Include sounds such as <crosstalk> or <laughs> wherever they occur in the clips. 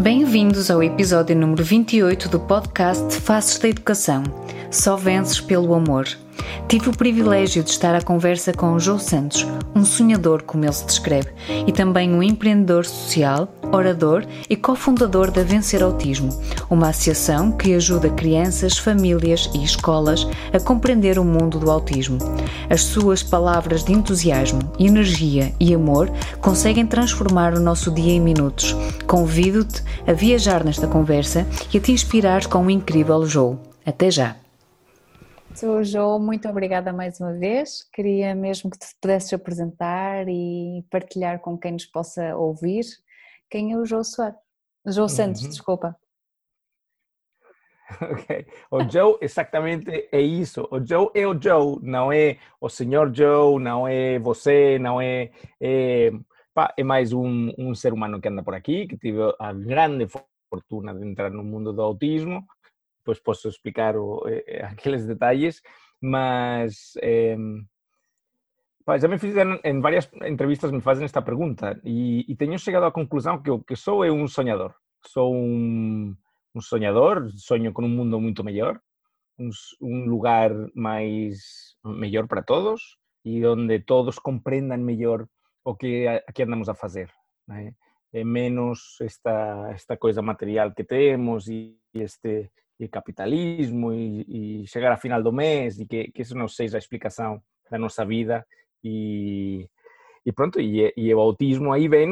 Bem-vindos ao episódio número 28 do podcast Faces da Educação. Só vences pelo amor. Tive o privilégio de estar à conversa com o João Santos, um sonhador, como ele se descreve, e também um empreendedor social, orador e cofundador da Vencer Autismo, uma associação que ajuda crianças, famílias e escolas a compreender o mundo do autismo. As suas palavras de entusiasmo, energia e amor conseguem transformar o nosso dia em minutos. Convido-te a viajar nesta conversa e a te inspirar com o incrível João. Até já! Sou Jo, muito obrigada mais uma vez. Queria mesmo que te pudesses apresentar e partilhar com quem nos possa ouvir quem é o João Soares. João Santos, uhum. desculpa. <laughs> Ok. O Joe exatamente é isso. O Joe é o Joe, não é o senhor Joe, não é você, não é. É, pá, é mais um, um ser humano que anda por aqui, que tive a grande fortuna de entrar no mundo do autismo depois posso explicar o, eh, <laughs> aqueles detalles, mas eh, já me fizeram, em várias entrevistas me fazem esta pergunta e, e tenho chegado à conclusão que o que sou é um sonhador. Sou um, um sonhador, sonho com um mundo muito melhor, um, um lugar mais melhor para todos e onde todos compreendam melhor o que aqui andamos a fazer. Né? É menos esta, esta coisa material que temos e este e capitalismo e, e, chegar a final do mês e que, que isso não seja a explicação da nossa vida e, e pronto, e, e o autismo aí vem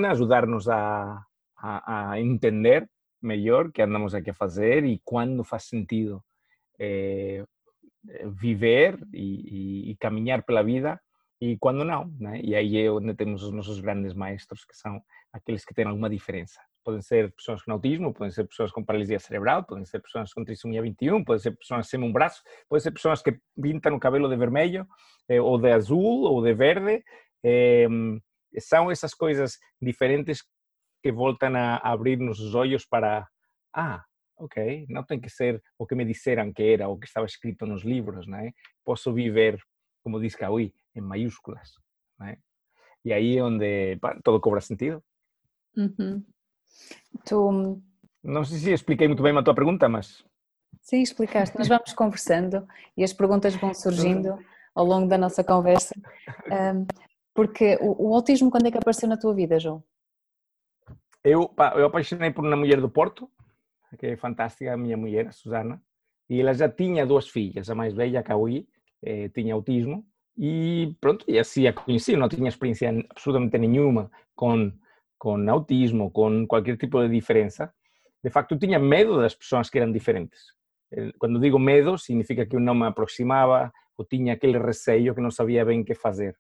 a, a, a, entender melhor que andamos aqui a fazer e quando faz sentido é, viver e, e, caminhar pela vida e quando não, né? e aí é onde temos os nossos grandes maestros que são aqueles que têm alguma diferença podem ser pessoas com autismo, podem ser pessoas com paralisia cerebral, podem ser pessoas com trissomia 21, podem ser pessoas sem um braço, podem ser pessoas que pintam o cabelo de vermelho, eh, ou de azul, ou de verde. São essas coisas diferentes que voltam a abrir-nos os olhos para, ah, ok, não tem que ser o que me disseram que era, o que estava escrito nos livros, né? Posso viver, como diz Cauí, em maiúsculas, né? E aí é onde pá, todo cobra sentido. Uhum. Tu... Não sei se expliquei muito bem a tua pergunta, mas. Sim, explicaste. Nós vamos conversando e as perguntas vão <laughs> surgindo ao longo da nossa conversa. <laughs> porque o, o autismo, quando é que apareceu na tua vida, João? Eu, eu apaixonei por uma mulher do Porto, que é fantástica, a minha mulher, a Susana, e ela já tinha duas filhas, a mais velha, a Cauí, eh, tinha autismo, e pronto, e assim a conheci, não tinha experiência absolutamente nenhuma com com autismo, com qualquer tipo de diferença, de facto eu tinha medo das pessoas que eram diferentes. Eh, quando digo medo, significa que eu não me aproximava ou tinha aquele receio que não sabia bem o que fazer.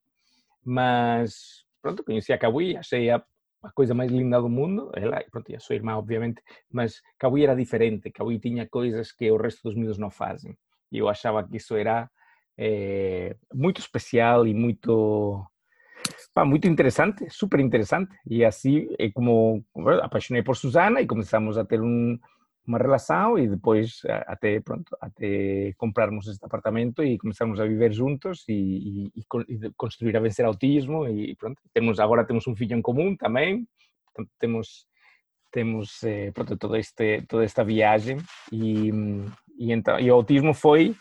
Mas, pronto, conheci a Kawi, achei a, a coisa mais linda do mundo, ela, pronto, e a sua irmã, obviamente, mas Kawi era diferente, Kawi tinha coisas que o resto dos miúdos não fazem. E eu achava que isso era é, muito especial e muito Pá, muito interessante, super interessante. E assim é como apaixonei por Susana e começamos a ter um, uma relação e depois até pronto até comprarmos este apartamento e começamos a viver juntos e, e, e construir a vencer autismo e pronto temos agora temos um filho em comum também portanto, temos temos eh, pronto todo este toda esta viagem e, e então e o autismo foi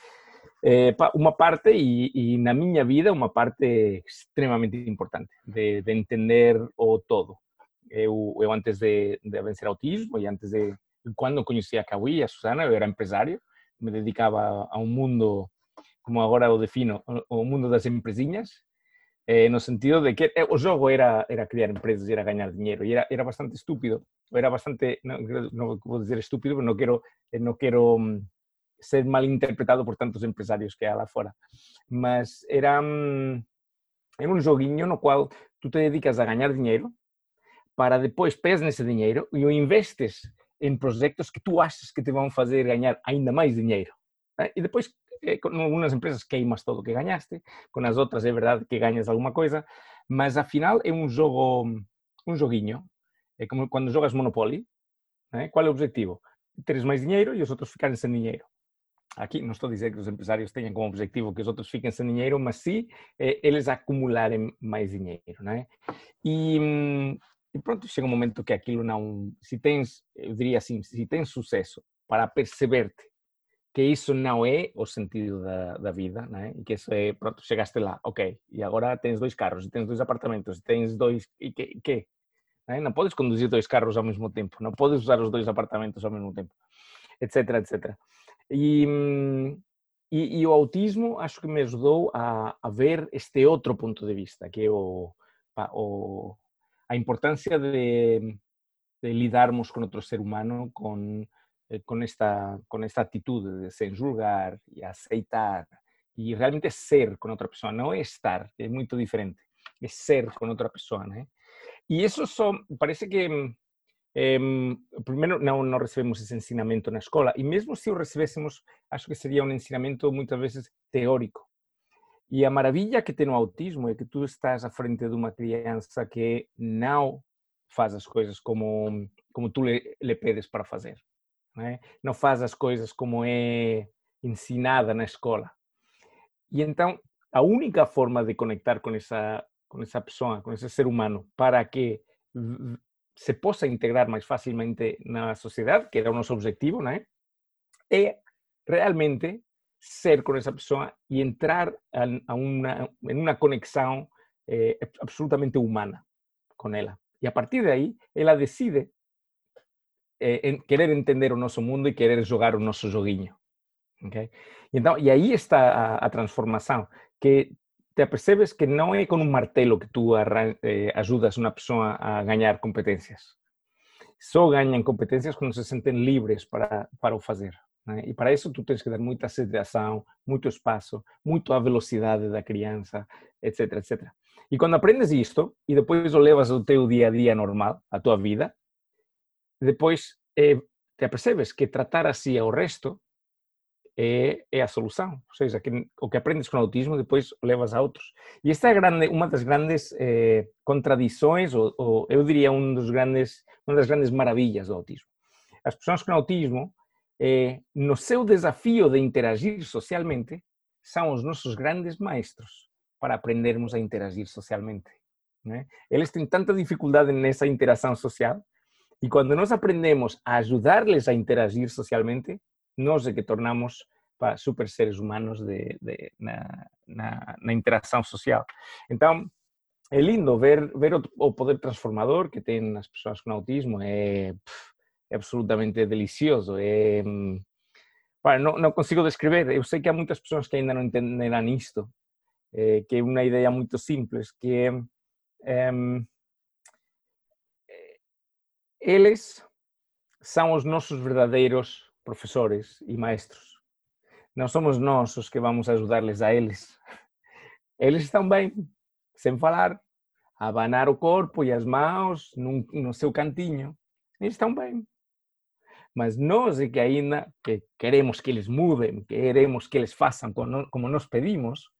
é, uma parte, e, e, na minha vida, uma parte extremamente importante de, de entender o todo. Eu, eu antes de, de vencer autismo e antes de, quando conheci a Kawi, a Susana, eu era empresário, me dedicava a um mundo, como agora o defino, o mundo das empresinhas, eh, no sentido de que o jogo era, era criar empresas, era ganhar dinheiro, e era, era bastante estúpido, era bastante, não, não vou dizer estúpido, pero não quero, não quero ser mal interpretado por tantos empresarios que há lá fora. Mas era, era um joguinho no qual tu te dedicas a ganhar dinheiro para depois pegas nesse dinheiro e o investes em projetos que tu achas que te vão fazer ganhar ainda mais dinheiro. Né? E depois, eh, com algumas empresas queimas todo o que ganhaste, com as outras é verdade que ganhas alguma coisa, mas afinal é um jogo, um joguinho. É como quando jogas Monopoly, né? qual é o objetivo? Teres mais dinheiro e os outros ficarem sem dinheiro. Aqui não estou a dizer que os empresários tenham como objetivo que os outros fiquem sem dinheiro, mas sim eh, acumularem mais dinheiro, né? E, e pronto, chega um momento que aquilo não. Se tens, eu diria assim, se tens sucesso para perceber-te que isso não é o sentido da, da vida, né? e que isso é, pronto, chegaste lá, ok, e agora tens dois carros, tens dois apartamentos, tens dois, e que? que? Né? Não podes conduzir dois carros ao mesmo tempo, não podes usar os dois apartamentos ao mesmo tempo, etc, etc. E, e, e o autismo acho que me ajudou a, a ver este outro ponto de vista, que é o, o a importância de, de, lidarmos con outro ser humano con, eh, con, esta, con esta actitud de sen julgar e aceitar e realmente ser con outra pessoa, non é estar, é moito diferente, é ser con outra pessoa, né? E eso son, parece que eh, primeiro não, não recebemos esse ensinamento na escola e mesmo se o recebêssemos, acho que seria um ensinamento muitas vezes teórico, E a maravilha que tem o autismo é que tu estás à frente de uma criança que não faz as coisas como, como tu lhe, lhe pedes para fazer. Não, é? não faz as coisas como é ensinada na escola. E então, a única forma de conectar com essa, com essa pessoa, com esse ser humano, para que se possa integrar mais facilmente na sociedade, que era o nosso objetivo, não é? é realmente ser con esa persona y entrar a una, conexión eh, absolutamente humana con ella. Y a partir de ahí, ella decide eh, querer entender o mundo e querer jogar o noso joguinho. Okay? E, então, e aí está a, a que te apercebes que não é com um martelo que tu eh, ajudas uma pessoa a ganhar competências. Só ganham competências quando se sentem livres para, para o fazer. Né? E para isso tu tens que dar muita aceitação, muito espaço, muito a velocidade da criança, etc, etc. E quando aprendes isto e depois o levas ao teu dia a dia normal, a tua vida, depois eh, te apercebes que tratar assim ao resto é, é, a solução. Ou seja, que o que aprendes com o autismo depois levas a outros. E esta é grande, uma das grandes eh, contradições, ou, ou, eu diria um dos grandes, uma das grandes maravilhas do autismo. As pessoas com autismo eh, no seu desafio de interagir socialmente, são os nossos grandes maestros para aprendermos a interagir socialmente. Né? Eles têm tanta dificuldade nessa interação social e quando nós aprendemos a ajudar-lhes a interagir socialmente, nós é que tornamos para super seres humanos de, de, na, na, na, interação social. Então, é lindo ver, ver o, o, poder transformador que tem as pessoas com autismo. É, é absolutamente delicioso. É, para, não, não, consigo descrever. Eu sei que há muitas pessoas que ainda não entenderão isto, é, que é uma ideia muito simples, que é, eles são os nossos verdadeiros professores e maestros. Não somos nós os que vamos ajudar-lhes a eles. <laughs> Eles estão bem, sem falar, a abanar o corpo e as mãos num, no seu cantinho. Eles estão bem mas nós é que ainda que queremos que eles mudem, queremos que eles façam como nós pedimos,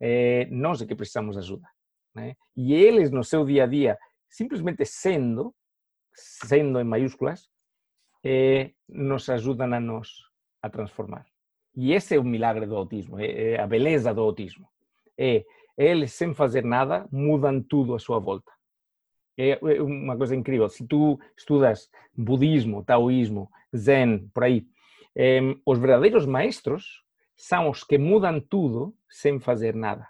eh, nós é que precisamos de ajuda. Né? E eles, no seu dia a dia, simplesmente sendo, sendo em maiúsculas, eh, nos ajudam a nós a transformar. E esse é o milagre do autismo, é, é a beleza do autismo. É eles, sem fazer nada, mudam tudo à sua volta. É, é uma coisa incrível. Se tu estudas budismo, taoísmo, zen, por aí, os verdadeiros maestros são os que mudam tudo sem fazer nada.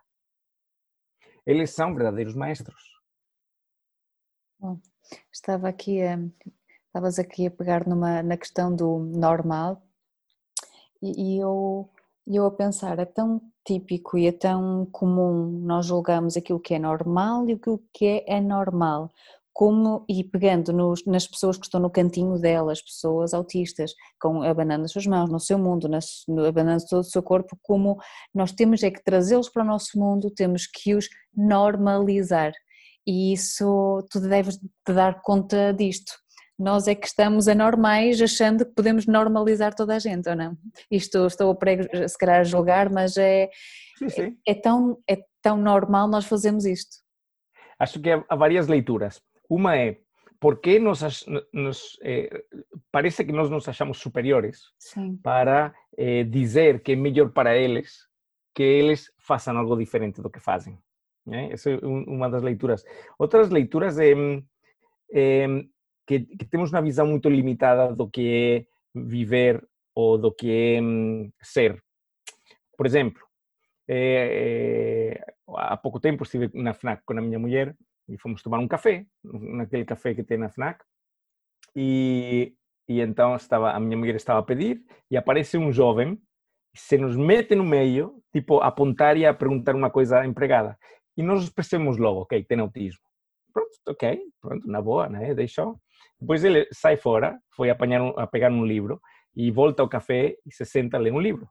Eles são verdadeiros maestros. Bom, estava aqui a, estavas aqui a pegar numa, na questão do normal e, e eu, eu a pensar, é tão típico e é tão comum nós julgamos aquilo que é normal e aquilo que é anormal, como e pegando nos, nas pessoas que estão no cantinho delas, pessoas autistas, com abanando as suas mãos no seu mundo, nas, abanando todo o seu corpo, como nós temos é que trazê-los para o nosso mundo, temos que os normalizar e isso tu deves te dar conta disto. Nós é que estamos anormais achando que podemos normalizar toda a gente, ou não? Isto estou a prego, se calhar a julgar, mas é, sim, sim. é, é, tão, é tão normal nós fazemos isto. Acho que há várias leituras. Uma é, por que nos, nos eh, parece que nós nos achamos superiores sim. para eh, dizer que é melhor para eles que eles façam algo diferente do que fazem. Né? Essa é uma das leituras. Outras leituras é, é que, que, temos uma visão muito limitada do que é viver ou do que é um, ser. Por exemplo, é, é, há pouco tempo estive na FNAC com a minha mulher e fomos tomar um café, naquele café que tem na FNAC, e, e então estava, a minha mulher estava a pedir e aparece um jovem se nos mete no meio, tipo, a apontar e a perguntar uma coisa à empregada. E nós percebemos logo, ok, tem autismo. Pronto, ok, pronto, na boa, né? Deixou. Depois ele sai fora, foi apanhar um, a pegar um livro e volta ao café e se senta a ler um livro.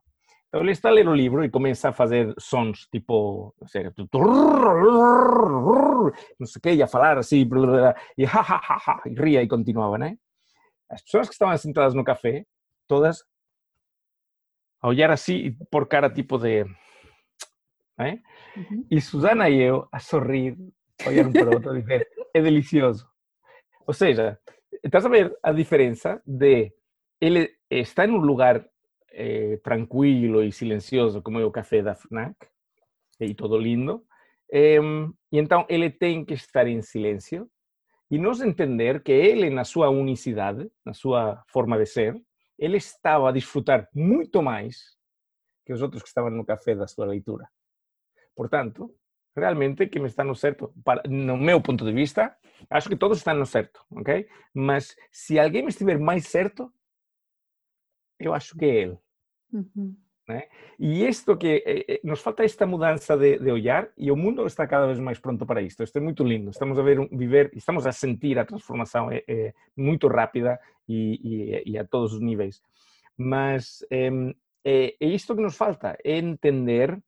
Então ele está a ler o livro e começa a fazer sons tipo, não sei, não sei o que, e a falar assim, e ha, ha, ha, ha, e ria e continuava, né? As pessoas que estavam sentadas no café, todas a olhar assim por cara tipo de... Né? Uhum. E Susana e eu a sorrir, olhar um para o outro e dizer, é delicioso. Ou seja, estás a ver a diferença de ele está em um lugar eh, tranquilo e silencioso, como é o café da FNAC, e todo lindo, eh, e então ele tem que estar em silêncio e nós entender que ele, na sua unicidade, na sua forma de ser, ele estava a desfrutar muito mais que os outros que estavam no café da sua leitura. Portanto, realmente quem está no certo, para, no meu ponto de vista, acho que todos estão no certo, ok? Mas se alguém estiver mais certo, eu acho que é ele. Uhum. Né? E isto que eh, eh, nos falta esta mudança de, de, olhar e o mundo está cada vez mais pronto para isto. Isto é muito lindo. Estamos a ver viver, estamos a sentir a transformação é, é muito rápida e, e, e, a todos os níveis. Mas é, é, é isto que nos falta, é entender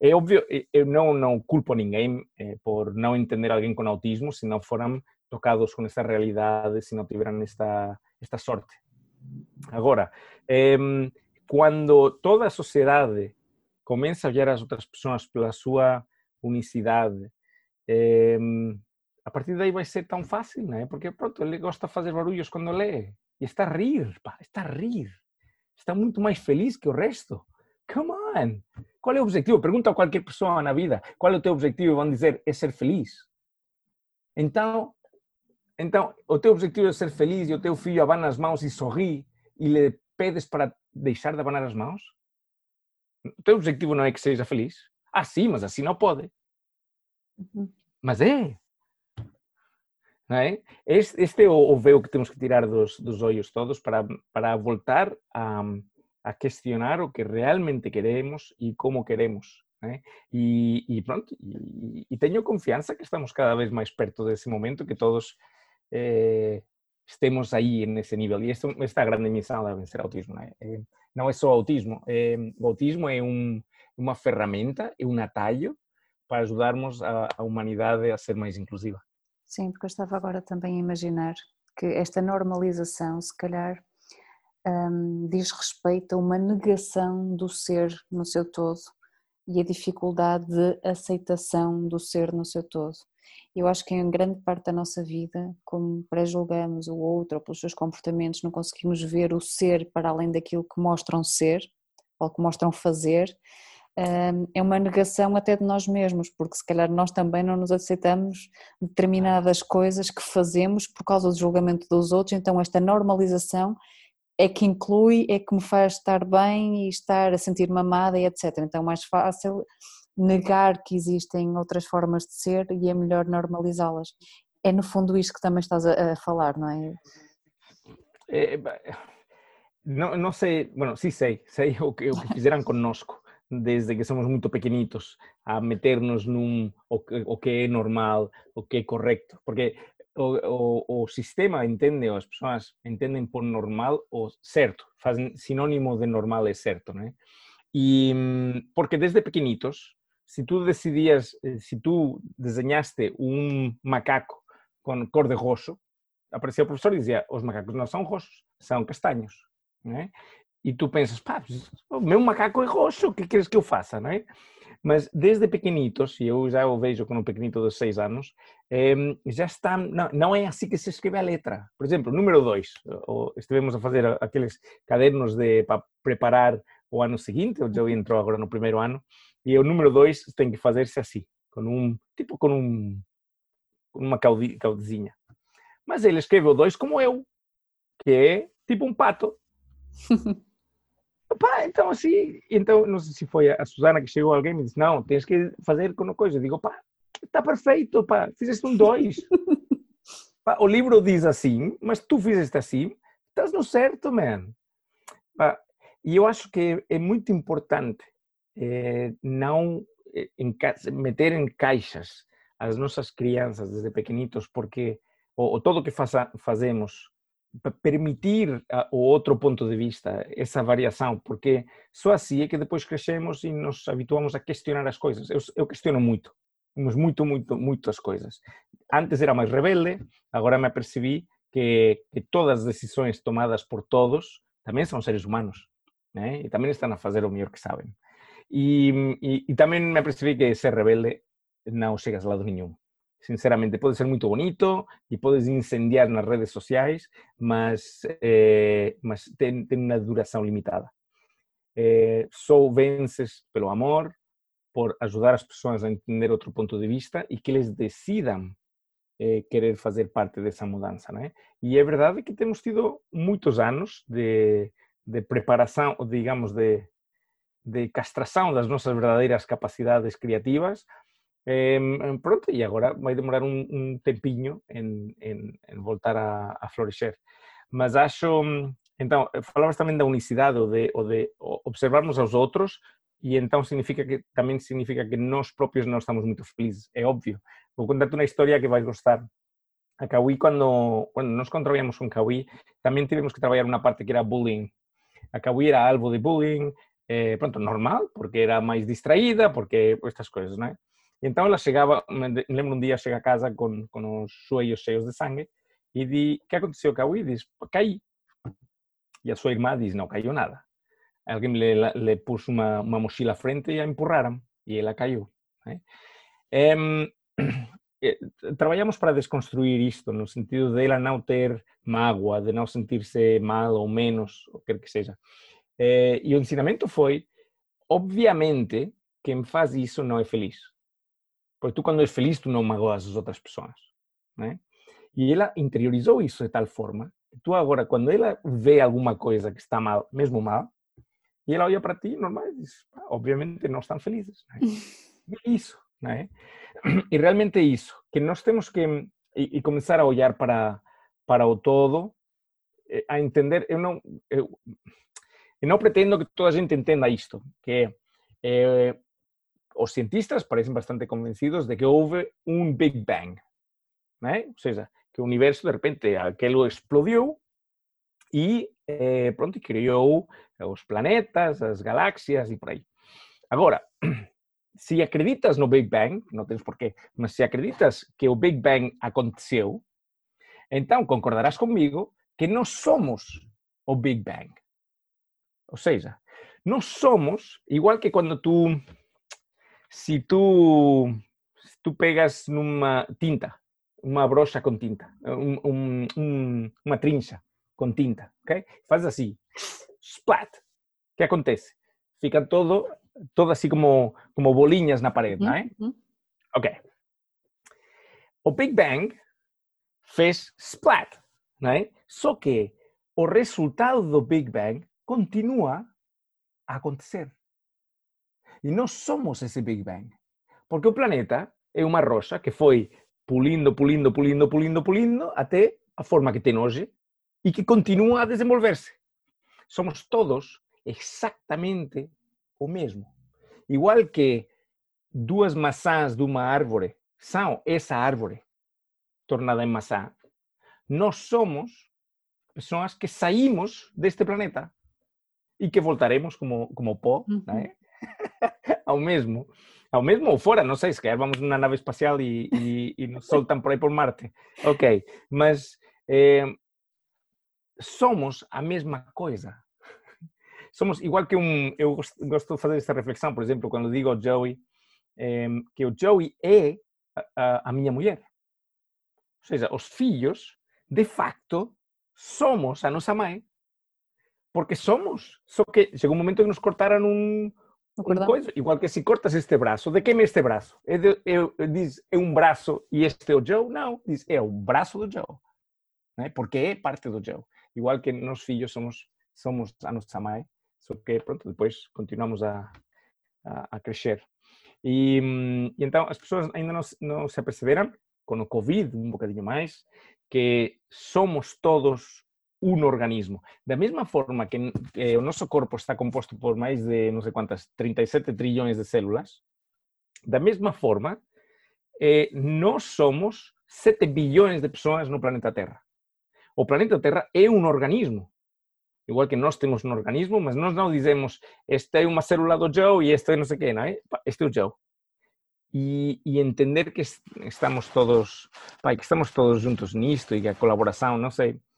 é óbvio, eu não, não culpo ninguém eh, por não entender alguém com autismo se não foram tocados com essa realidade, se não tiveram esta, esta sorte. Agora, quando toda a sociedade começa a olhar as outras pessoas pela sua unicidade, a partir daí vai ser tão fácil, não é? Porque, pronto, ele gosta de fazer barulhos quando lê e está a rir, pá, está a rir. Está muito mais feliz que o resto. Come on! Qual é o objetivo? Pergunta a qualquer pessoa na vida qual é o teu objetivo vão dizer é ser feliz. Então, então o teu objetivo é ser feliz e o teu filho abana as mãos e sorri e lhe pedes para deixar de abanar as mãos? O teu objetivo não é que seja feliz? Ah, sim, mas assim não pode. Uhum. Mas é. Não é? Este, este é o, o véu que temos que tirar dos, dos olhos todos para, para voltar a, a questionar o que realmente queremos e como queremos. Né? E, e, pronto, e, e, tenho confiança que estamos cada vez mais perto desse momento, que todos eh, estemos aí nesse nível. E esta, esta grande missão de vencer autismo. Né? Eh, não é só autismo, eh, o autismo é um, uma ferramenta, é um atalho para ajudarmos a, a humanidade a ser mais inclusiva. Sim, porque eu estava agora também a imaginar que esta normalização, se calhar, um, diz respeito a uma negação do ser no seu todo e a dificuldade de aceitação do ser no seu todo. Eu acho que em grande parte da nossa vida, como pré-julgamos o outro ou pelos seus comportamentos, não conseguimos ver o ser para além daquilo que mostram ser ou que mostram fazer, é uma negação até de nós mesmos, porque se calhar nós também não nos aceitamos determinadas coisas que fazemos por causa do julgamento dos outros, então esta normalização é que inclui, é que me faz estar bem e estar a sentir-me amada e etc. Então é mais fácil negar que existem outras formas de ser e é melhor normalizá-las. É no fundo isto que também estás a, a falar, não é? é não, não sei, bueno, sim sei, sei o que, o que fizeram conosco desde que somos muito pequenitos a meternos num o o que é normal, o que é correcto, porque o, o, o, sistema entende, as por normal o certo, fazem sinônimo de normal é certo, né? E porque desde pequenitos, se tu decidias, se tu desenhaste um macaco com cor de roxo, aparecia o professor e dizia: os macacos não são roxos, são castanhos. Né? E tu pensas, pá, o meu macaco é roxo, o que queres que eu faça? Né? Mas desde pequenitos, e eu já o vejo com um pequenito de seis anos, eh, já está, não, não, é assim que se escreve a letra. Por exemplo, número dois, estivemos a fazer aqueles cadernos de, para preparar o ano seguinte, o Joe entrou agora no primeiro ano, e o número dois tem que fazer-se assim, com um, tipo com um, com uma caudezinha. Mas ele escreveu dois como eu, que é tipo um pato. <laughs> Pá, então assim, então não sei se foi a Susana que chegou alguém e me disse, não, tens que fazer com uma coisa. Eu digo, pá, está perfeito, pá, fizeste um dois. <laughs> pá, o livro diz assim, mas tu fizeste assim, estás no certo, man. Pá, e eu acho que é muito importante é, não eh, meter em caixas as nossas crianças desde pequenitos, porque ou todo o que faça, fazemos permitir o outro ponto de vista, essa variação, porque só assim é que depois crescemos e nos habituamos a questionar as coisas. Eu, eu questiono muito, mas muito, muito, muitas coisas. Antes era mais rebelde, agora me apercebi que, que todas as decisões tomadas por todos também são seres humanos, né? e também estão a fazer o melhor que sabem. E, e, e também me apercebi que ser rebelde não chegas a lado nenhum sinceramente, pode ser muito bonito e podes incendiar nas redes sociais, mas, eh, mas tem, tem uma duração limitada. Eh, só vences pelo amor, por ajudar as pessoas a entender outro ponto de vista e que eles decidam eh, querer fazer parte dessa mudança. Né? E é verdade que temos tido muitos anos de, de preparação, digamos, de, de castração das nossas verdadeiras capacidades criativas Eh, pronto e agora vai demorar um, um tempinho em, em, em voltar a, a, florescer. Mas acho, mm, então, eh, falavas também da unicidade, ou de, ou de observarmos aos outros e então significa que também significa que nós próprios não estamos muito felizes, é óbvio. Vou contar-te uma história que vais gostar. A Cauí, quando, quando nós contraíamos com Kawi, também tivemos que trabalhar uma parte que era bullying. A Cauí era alvo de bullying, eh, pronto, normal, porque era mais distraída, porque estas coisas, não é? Então ela chegava, me lembro um dia, chega a casa com, com os joelhos cheios de sangue e diz, que aconteceu, Cauí? Diz, caí. E a sua irmã diz, não caiu nada. Alguém lhe, lhe pôs uma, uma mochila à frente e a empurraram e ela caiu. Né? Eh, <clears throat> trabalhamos para desconstruir isto, no sentido de ela não ter mágoa, de não sentir-se mal ou menos, o que quer que seja. Eh, e o ensinamento foi, obviamente, quem faz isso não é feliz. Porque tú cuando és feliz, tú não magoas as outras pessoas. Né? E ela interiorizou isso de tal forma que tu agora, quando ela vê alguma coisa que está mal, mesmo mal, e ela olha para ti normal e diz, ah, obviamente não estão felizes. Né? <laughs> E é isso. Né? E realmente é isso, que nós temos que e, e começar a olhar para, para o todo, eh, a entender, eu não, eu, eu não pretendo que toda a gente entenda isto, que é os cientistas parecen bastante convencidos de que houve un Big Bang, né? ou seja, que o universo de repente aquilo explodiu e eh, pronto, criou os planetas, as galáxias e por aí. Agora, se acreditas no Big Bang, não tens porquê, mas se acreditas que o Big Bang aconteceu, então concordarás comigo que nós somos o Big Bang. Ou seja, nós somos, igual que quando tu si tú, tú pegas numa tinta, uma brocha com tinta, um, um, uma trincha com tinta, ok? Faz assim, splat. O que acontece? Fica todo, todo assim como, como bolinhas na parede, não é? Ok. O Big Bang fez splat, não é? Só que o resultado do Big Bang continua a acontecer. E nós somos esse Big Bang. Porque o planeta é uma rocha que foi pulindo, pulindo, pulindo, pulindo, pulindo, até a forma que tem hoje e que continua a desenvolver-se. Somos todos exatamente o mesmo. Igual que duas maçãs de uma árvore são essa árvore tornada em maçã, nós somos pessoas que saímos deste planeta e que voltaremos como, como pó, uhum. né? <laughs> ao mesmo. Ao mesmo ou fora, não sei, se calhar vamos numa nave espacial e, e, e nos <laughs> soltam por aí por Marte. Ok, mas eh, somos a mesma coisa. Somos igual que um. Eu gosto de fazer esta reflexão, por exemplo, quando digo ao Joey eh, que o Joey é a, a minha mulher. Ou seja, os filhos, de facto, somos a nossa mãe, porque somos. Só que chegou um momento que nos cortaram um, um coisa, igual que se cortas este braço, de quem é este braço? É, de, é, diz, é um braço e este é o Joe? Não, diz, é o braço do Joe. Né? Porque é parte do Joe. Igual que nós filhos somos, somos a nossa mãe, só que pronto, depois continuamos a, a, a crescer. E, e, então as pessoas ainda não, não se aperceberam, com o Covid um bocadinho mais, que somos todos um organismo. Da mesma forma que, que, o nosso corpo está composto por mais de não sei quantas, 37 trilhões de células, da mesma forma, eh, nós somos 7 bilhões de pessoas no planeta Terra. O planeta Terra é um organismo. Igual que nós temos um organismo, mas nós não dizemos este é uma célula do Joe e este é não sei quem, não é? Este é o Joe. E, e, entender que estamos todos, pai, que estamos todos juntos nisto e que a colaboração, não sei, eh,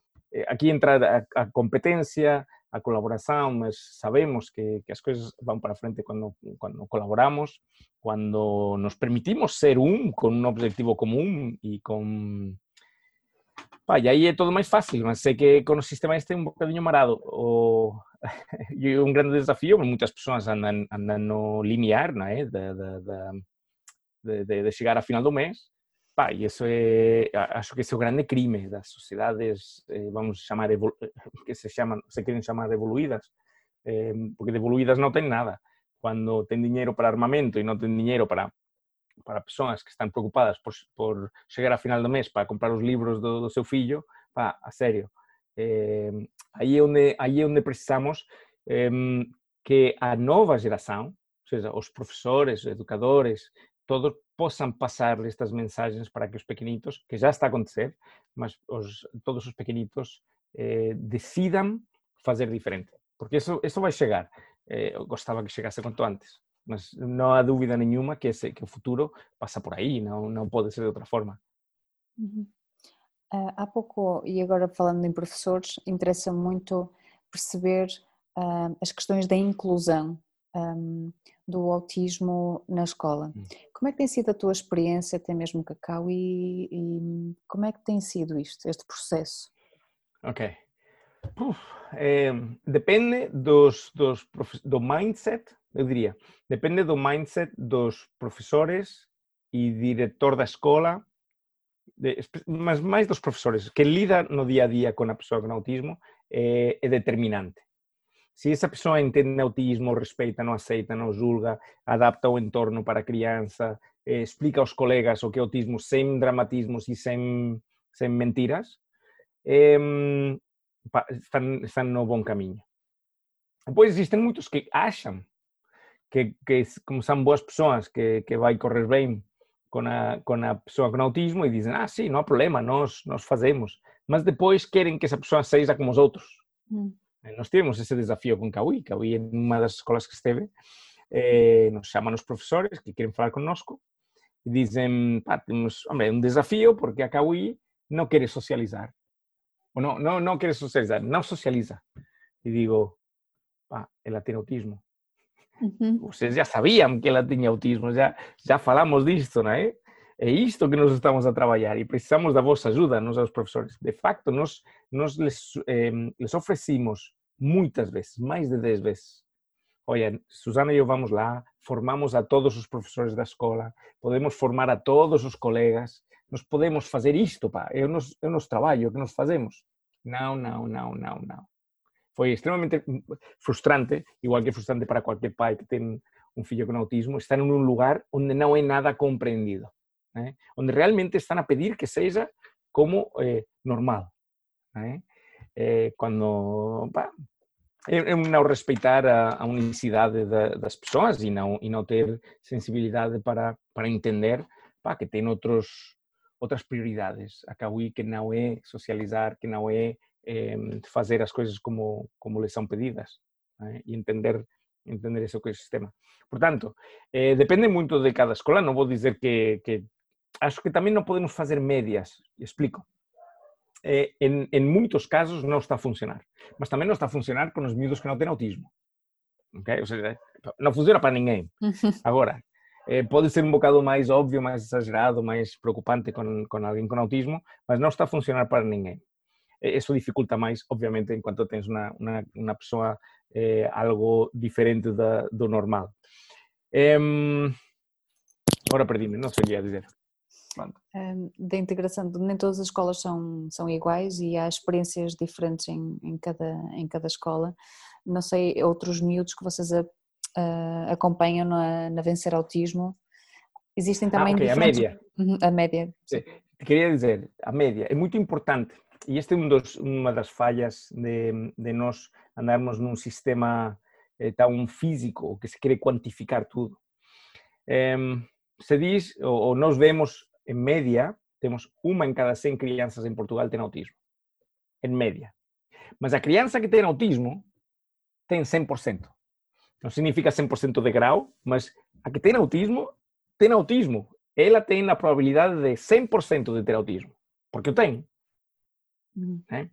aquí entra a, a competencia, a colaboración, sabemos que, que, as coisas van para frente cando, cando colaboramos, cando nos permitimos ser un con un objetivo común e con... Pa, e todo máis fácil, mas sei que con o sistema este un bocadinho marado. O... <laughs> un grande desafío, moitas persoas andan, andan no linear, não é? De, de, de, de, de chegar a final do mês, Pá, e iso é, eh, acho que ese é o grande crime das sociedades, eh, vamos chamar, <laughs> que se chaman, se queren chamar evoluídas, eh, porque de evoluídas non ten nada. Cando ten diñeiro para armamento e non ten diñeiro para para persoas que están preocupadas por, por chegar a final do mes para comprar os libros do, do seu fillo, pá, a serio. Eh, aí, é onde, aí é onde precisamos eh, que a nova geração, ou seja, os professores, os educadores, todos possam passar estas mensagens para que os pequenitos, que já está a acontecer, mas os, todos os pequenitos eh, decidam fazer diferente. Porque isso, isso vai chegar. Eh, eu gostava que chegasse quanto antes, mas não há dúvida nenhuma que, esse, que o futuro passa por aí, não, não pode ser de outra forma. Uhum. Uh, há pouco, e agora falando em professores, interessa muito perceber uh, as questões da inclusão um, do autismo na escola. Hum. Como é que tem sido a tua experiência, até mesmo Cacau, e, e como é que tem sido isto, este processo? Ok. Uf, é, depende dos, dos, do mindset, eu diria, depende do mindset dos professores e diretor da escola, de, mas mais dos professores, que lida no dia a dia com a pessoa com autismo, é, é determinante. Se essa pessoa entende autismo, respeita, não aceita, não julga, adapta o entorno para a criança, eh, explica aos colegas o que é autismo sem dramatismos e sem, sem mentiras, eh, estão, estão no bom caminho. Depois existem muitos que acham que, que como são boas pessoas, que, que vai correr bem com a, com a pessoa com autismo e dizem, ah, sim, não há problema, nós, nós fazemos. Mas depois querem que essa pessoa seja como os outros. Hum. Nós tivemos ese desafío con Cauí, Cauí en unha das escolas que esteve, eh, nos chaman os profesores que queren falar connosco e dicen, pá, temos, hombre, un desafío porque a Cauí non quere socializar. O non, non, non quere socializar, non socializa. E digo, pá, ela ten autismo. Uh -huh. Vocês já sabiam que ela tinha autismo, já, já falamos disto, não é? É isto que nós estamos a trabalhar e precisamos da vossa ajuda, nós, os professores. De facto, nós, nós les, eh, les oferecimos muitas vezes, mais de 10 vezes. Olha, Susana e eu vamos lá, formamos a todos os professores da escola, podemos formar a todos os colegas, nós podemos fazer isto, pá, é o nosso, é o nosso trabalho, é o que nós fazemos. Não, não, não, não, não. Foi extremamente frustrante, igual que é frustrante para qualquer pai que tem um filho com autismo, estar num lugar onde não é nada compreendido. ¿Eh? donde realmente están a pedir que seja como eh, normal. ¿eh? Eh, quando é, é não respeitar a, a unicidade da, das pessoas e não, e não ter sensibilidade para, para entender pá, que tem outros, outras prioridades. Acabo que não é socializar, que não é eh, fazer as coisas como, como lhes são pedidas e entender entender esse ecosistema. Portanto, depende muito de cada escola, não vou dizer que, que acho que tamén non podemos facer medias. Explico. eh, em, em muitos casos não está a funcionar. Mas também não está a funcionar com os miúdos que não têm autismo. Okay? Ou seja, não funciona para ninguém. <laughs> Agora, eh, pode ser um bocado mais óbvio, mais exagerado, mais preocupante com, com alguém com autismo, mas não está a funcionar para ninguém. Isso dificulta mais, obviamente, enquanto tens uma, uma, uma pessoa eh, algo diferente da, do normal. Eh, agora perdi-me, não sei o que ia dizer. Da integração, nem todas as escolas são, são iguais e há experiências diferentes em, em, cada, em cada escola. Não sei, outros miúdos que vocês a, a, acompanham na, na Vencer Autismo, existem ah, também ah, okay, diferentes... a média. Uhum, a média. Sim. Queria dizer, a média é muito importante e este é um dos, uma das falhas de, de nós andarmos num sistema eh, tão físico que se quer quantificar tudo. Se diz, ou nós vemos en media, temos uma em cada 100 crianças em Portugal tem autismo. Em média. Mas a criança que tem autismo tem 100%. Não significa 100% de grau, mas a que tem autismo, tem autismo. Ela tem a probabilidade de 100% de ter autismo. Porque o tem. Uhum. Né?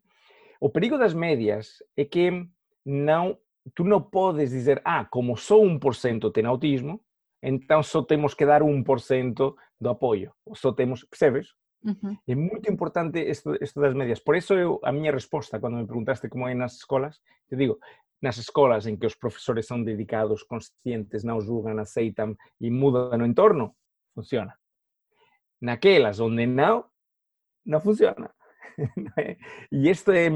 O perigo das médias é que não, tu não podes dizer, ah, como só 1% tem autismo, então só temos que dar 1% do apoio. Só temos, percebes? Uhum. É muito importante isto, isto, das médias. Por isso, eu, a minha resposta, quando me perguntaste como é nas escolas, te digo, nas escolas em que os professores são dedicados, conscientes, não julgam, aceitam e mudam o entorno, funciona. Naquelas onde não, não funciona. <laughs> e isto é.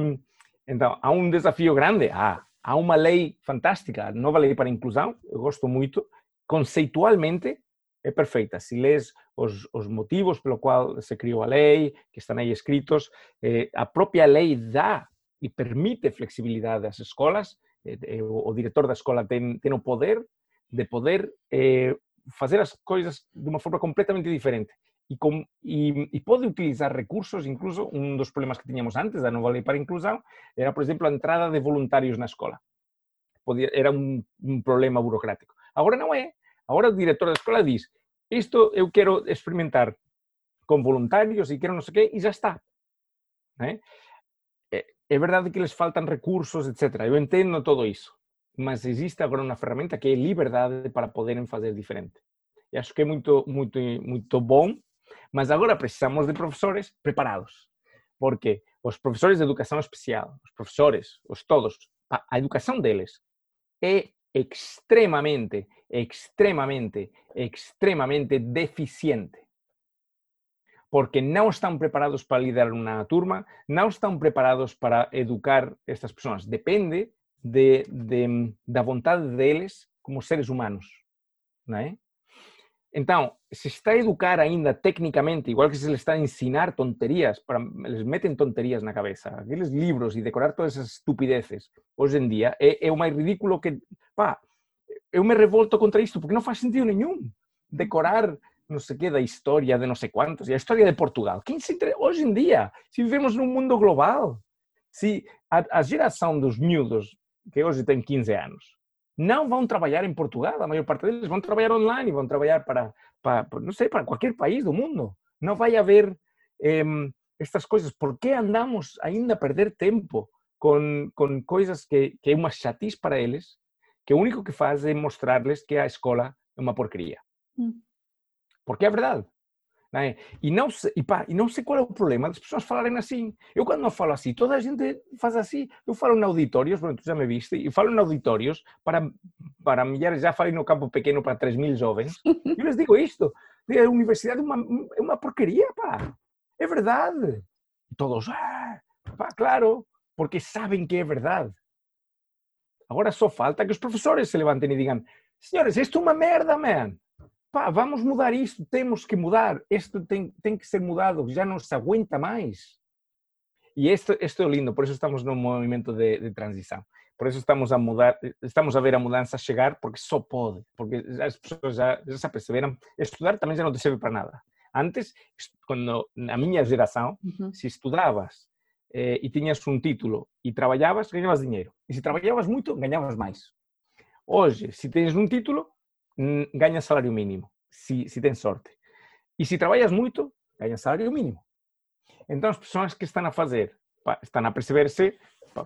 Então, há um desafio grande. Ah, há uma lei fantástica, a nova lei para a inclusão, eu gosto muito, conceitualmente é perfeita. Se lês os, os, motivos pelo qual se criou a lei, que estão aí escritos, eh, a própria lei dá e permite flexibilidade às escolas, eh, eh, o, o, diretor da escola tem, o poder de poder eh, fazer as coisas de uma forma completamente diferente. E, com, e, e, pode utilizar recursos, incluso um dos problemas que tínhamos antes da nova lei para a inclusão era, por exemplo, a entrada de voluntários na escola. Podia, era um, um problema burocrático. Agora não é. Agora o diretor da escola diz: Isto eu quero experimentar com voluntários e quero não sei o quê, e já está. É? é verdade que lhes faltam recursos, etc. Eu entendo todo isso. Mas existe agora uma ferramenta que é liberdade para poderem fazer diferente. E acho que é muito, muito, muito bom, mas agora precisamos de professores preparados. Porque os professores de educação especial, os professores, os todos, a educação deles é extremamente, extremamente, extremamente deficiente. Porque não estão preparados para liderar uma turma, não estão preparados para educar estas pessoas. Depende de, de, da vontade deles como seres humanos. Não é? Então, se está a educar ainda tecnicamente, igual que se lhe está a ensinar tonterias, para, eles metem tonterias na cabeça, aqueles livros e decorar todas essas estupideces, hoje em dia, é, é o mais ridículo que... Pá, eu me revolto contra isto, porque não faz sentido nenhum decorar não sei o quê da história de não sei quantos, e a história de Portugal. Quem se entre... Hoje em dia, se vivemos num mundo global, se a, a geração dos miúdos, que hoje tem 15 anos, não vão trabalhar em Portugal, a maior parte deles vão trabalhar online, vão trabalhar para, para não sei, para qualquer país do mundo. Não vai haver eh, estas coisas. Por que andamos ainda a perder tempo com, com coisas que, que é uma chatice para eles, que o único que faz é mostrar-lhes que a escola é uma porcaria. Hum. Porque é verdade. Né? E, não se, e, pá, e não sei qual é o problema das pessoas falarem assim. Eu, quando não falo assim, toda a gente faz assim. Eu falo em auditórios, pronto, tu já me viste, e falo em auditórios para, para milhares, já falei no campo pequeno para 3 mil jovens, e <laughs> eu lhes digo isto: a universidade é uma, é uma porcaria, pá. É verdade. E todos, ah, pá, claro, porque sabem que é verdade. Agora só falta que os professores se levantem e digam: senhores, isto é uma merda, man pá, vamos mudar isto, temos que mudar, isto tem, tem que ser mudado, já não se aguenta mais. E isto, isto é lindo, por isso estamos num movimento de, de transição. Por isso estamos a mudar, estamos a ver a mudança chegar, porque só pode, porque as pessoas já, já se aperceberam, estudar também já não te serve para nada. Antes, quando na minha geração, uhum. se estudavas eh, e tinhas um título e trabalhavas, ganhavas dinheiro. E se trabalhavas muito, ganhavas mais. Hoje, se tens um título, ganhas salário mínimo, se, se tens sorte. E se trabalhas muito, ganhas salário mínimo. Então, as pessoas que estão a fazer, estão a perceber-se,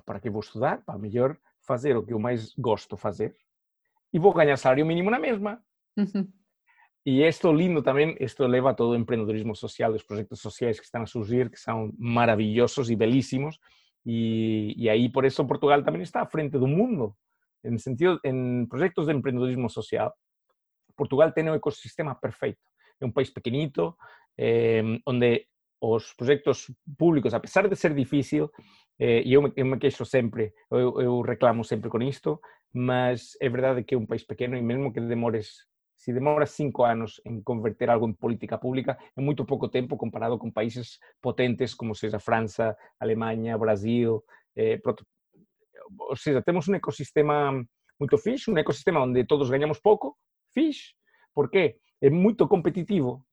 para que vou estudar, para melhor fazer o que eu mais gosto fazer e vou ganhar salário mínimo na mesma. Uhum. E isto lindo também, isto leva a todo o empreendedorismo social, os projetos sociais que estão a surgir, que são maravilhosos e belíssimos, e, e aí por isso Portugal também está à frente do mundo, em sentido, em projetos de empreendedorismo social. Portugal tem um ecossistema perfeito. É um país pequenito, eh, onde os projetos públicos, apesar de ser difícil, eh, e eu me, eu me queixo reclamo sempre com isto, mas é verdade que é um país pequeno e mesmo que demores, se demora cinco anos em converter algo em política pública, é muito pouco tempo comparado com países potentes como seja França, Alemanha, Brasil, eh, ou seja, temos um ecossistema muito fixe, um ecossistema onde todos ganhamos pouco, fixe, porque é muito competitivo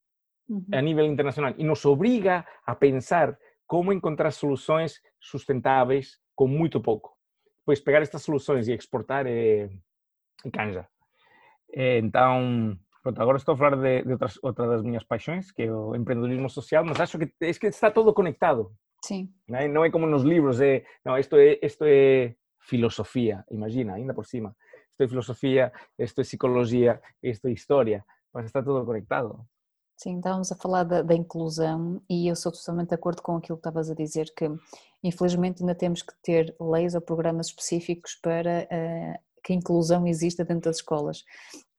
a nível internacional e nos obriga a pensar como encontrar soluções sustentáveis com muito pouco. Depois, pegar estas soluções e exportar é canja. Então, pronto, agora estou a falar de, de outras, outra das minhas paixões, que é o empreendedorismo social, mas acho que, é que está todo conectado. Sim. Não é, não é como nos livros, é, não, isto é, isto é filosofia, imagina, ainda por cima. Isto é filosofia, isto é psicologia, isto é história, mas está tudo conectado. Sim, estávamos a falar da, da, inclusão e eu sou totalmente de acordo com aquilo que estavas a dizer, que infelizmente ainda temos que ter leis ou programas específicos para uh, que a inclusão exista dentro das escolas.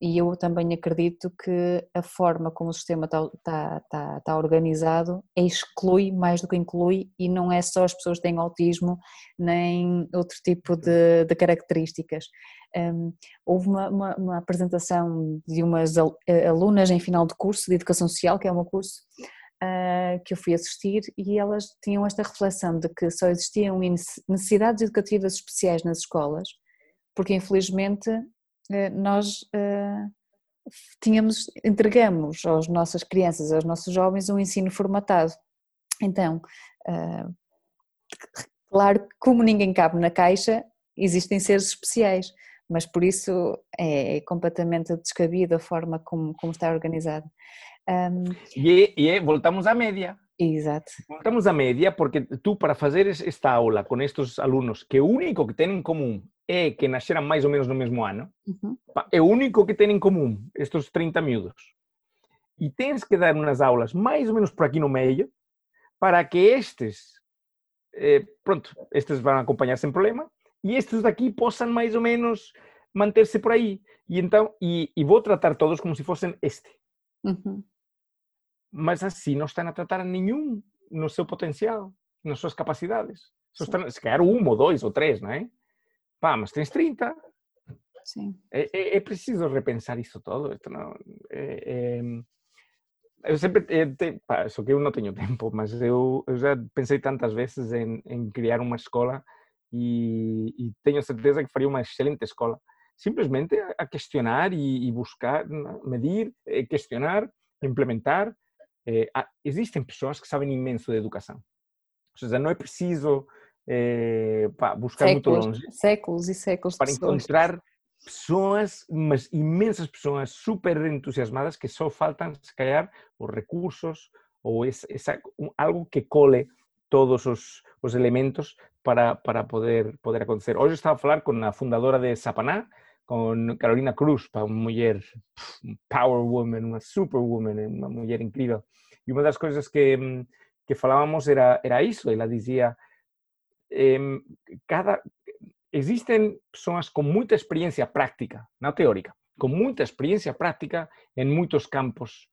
E eu também acredito que a forma como o sistema está, está, está, está organizado exclui mais do que inclui e não é só as pessoas que têm autismo nem outro tipo de, de características. Um, houve uma, uma, uma, apresentação de umas eh, alunas em final de curso de Educação Social, que é um curso uh, que eu fui assistir, e elas tinham esta reflexão de que só existiam necessidades educativas especiais nas escolas porque infelizmente eh, nós uh, tínhamos, entregamos às nossas crianças, aos nossos jovens, um ensino formatado. Então, uh, claro que como ninguém cabe na caixa, existem seres especiais, mas por isso é, é completamente descabido a forma como, como está organizado. Um, e, e voltamos à média. Exato. Voltamos à média porque tu, para fazer esta aula com estes alunos, que o único que têm em comum é que nasceram mais ou menos no mesmo ano, uhum. é o único que têm em comum estes 30 miúdos. E tens que dar umas aulas mais ou menos por aqui no meio para que estes, eh, pronto, estes vão acompanhar sem problema e estes daqui possam mais ou menos manter-se por aí. E então, e, e, vou tratar todos como se fossem este. Uhum. Mas assim não estão a tratar nenhum no seu potencial, nas suas capacidades. Só estão, se calhar um ou dois ou três, não é? Pá, mas tens 30. Sim. É, é, é preciso repensar isso todo. Isto não, é, eu sempre, te, pá, só que eu não tenho <laughs> tempo, mas eu, eu já pensei tantas vezes em, em criar uma escola e, e, tenho certeza que faria uma excelente escola. Simplesmente a questionar e, e buscar, medir, eh, questionar, implementar. É, existem pessoas que sabem imenso de educação. Ou seja, não é preciso é, pá, buscar séculos, muito longe. Séculos e séculos. Para encontrar pessoas, mas imensas pessoas super entusiasmadas que só faltam, se calhar, os recursos ou essa, essa, algo que cole todos os, os elementos para, para poder, poder acontecer. Hoje estava a falar com a fundadora de Sapaná, com Carolina Cruz, uma mulher, power woman, uma superwoman, uma mulher incrível. E uma das coisas que, que falávamos era, era isso, ela dizia, eh, cada existem pessoas com muita experiência prática, não teórica, com muita experiência prática em muitos campos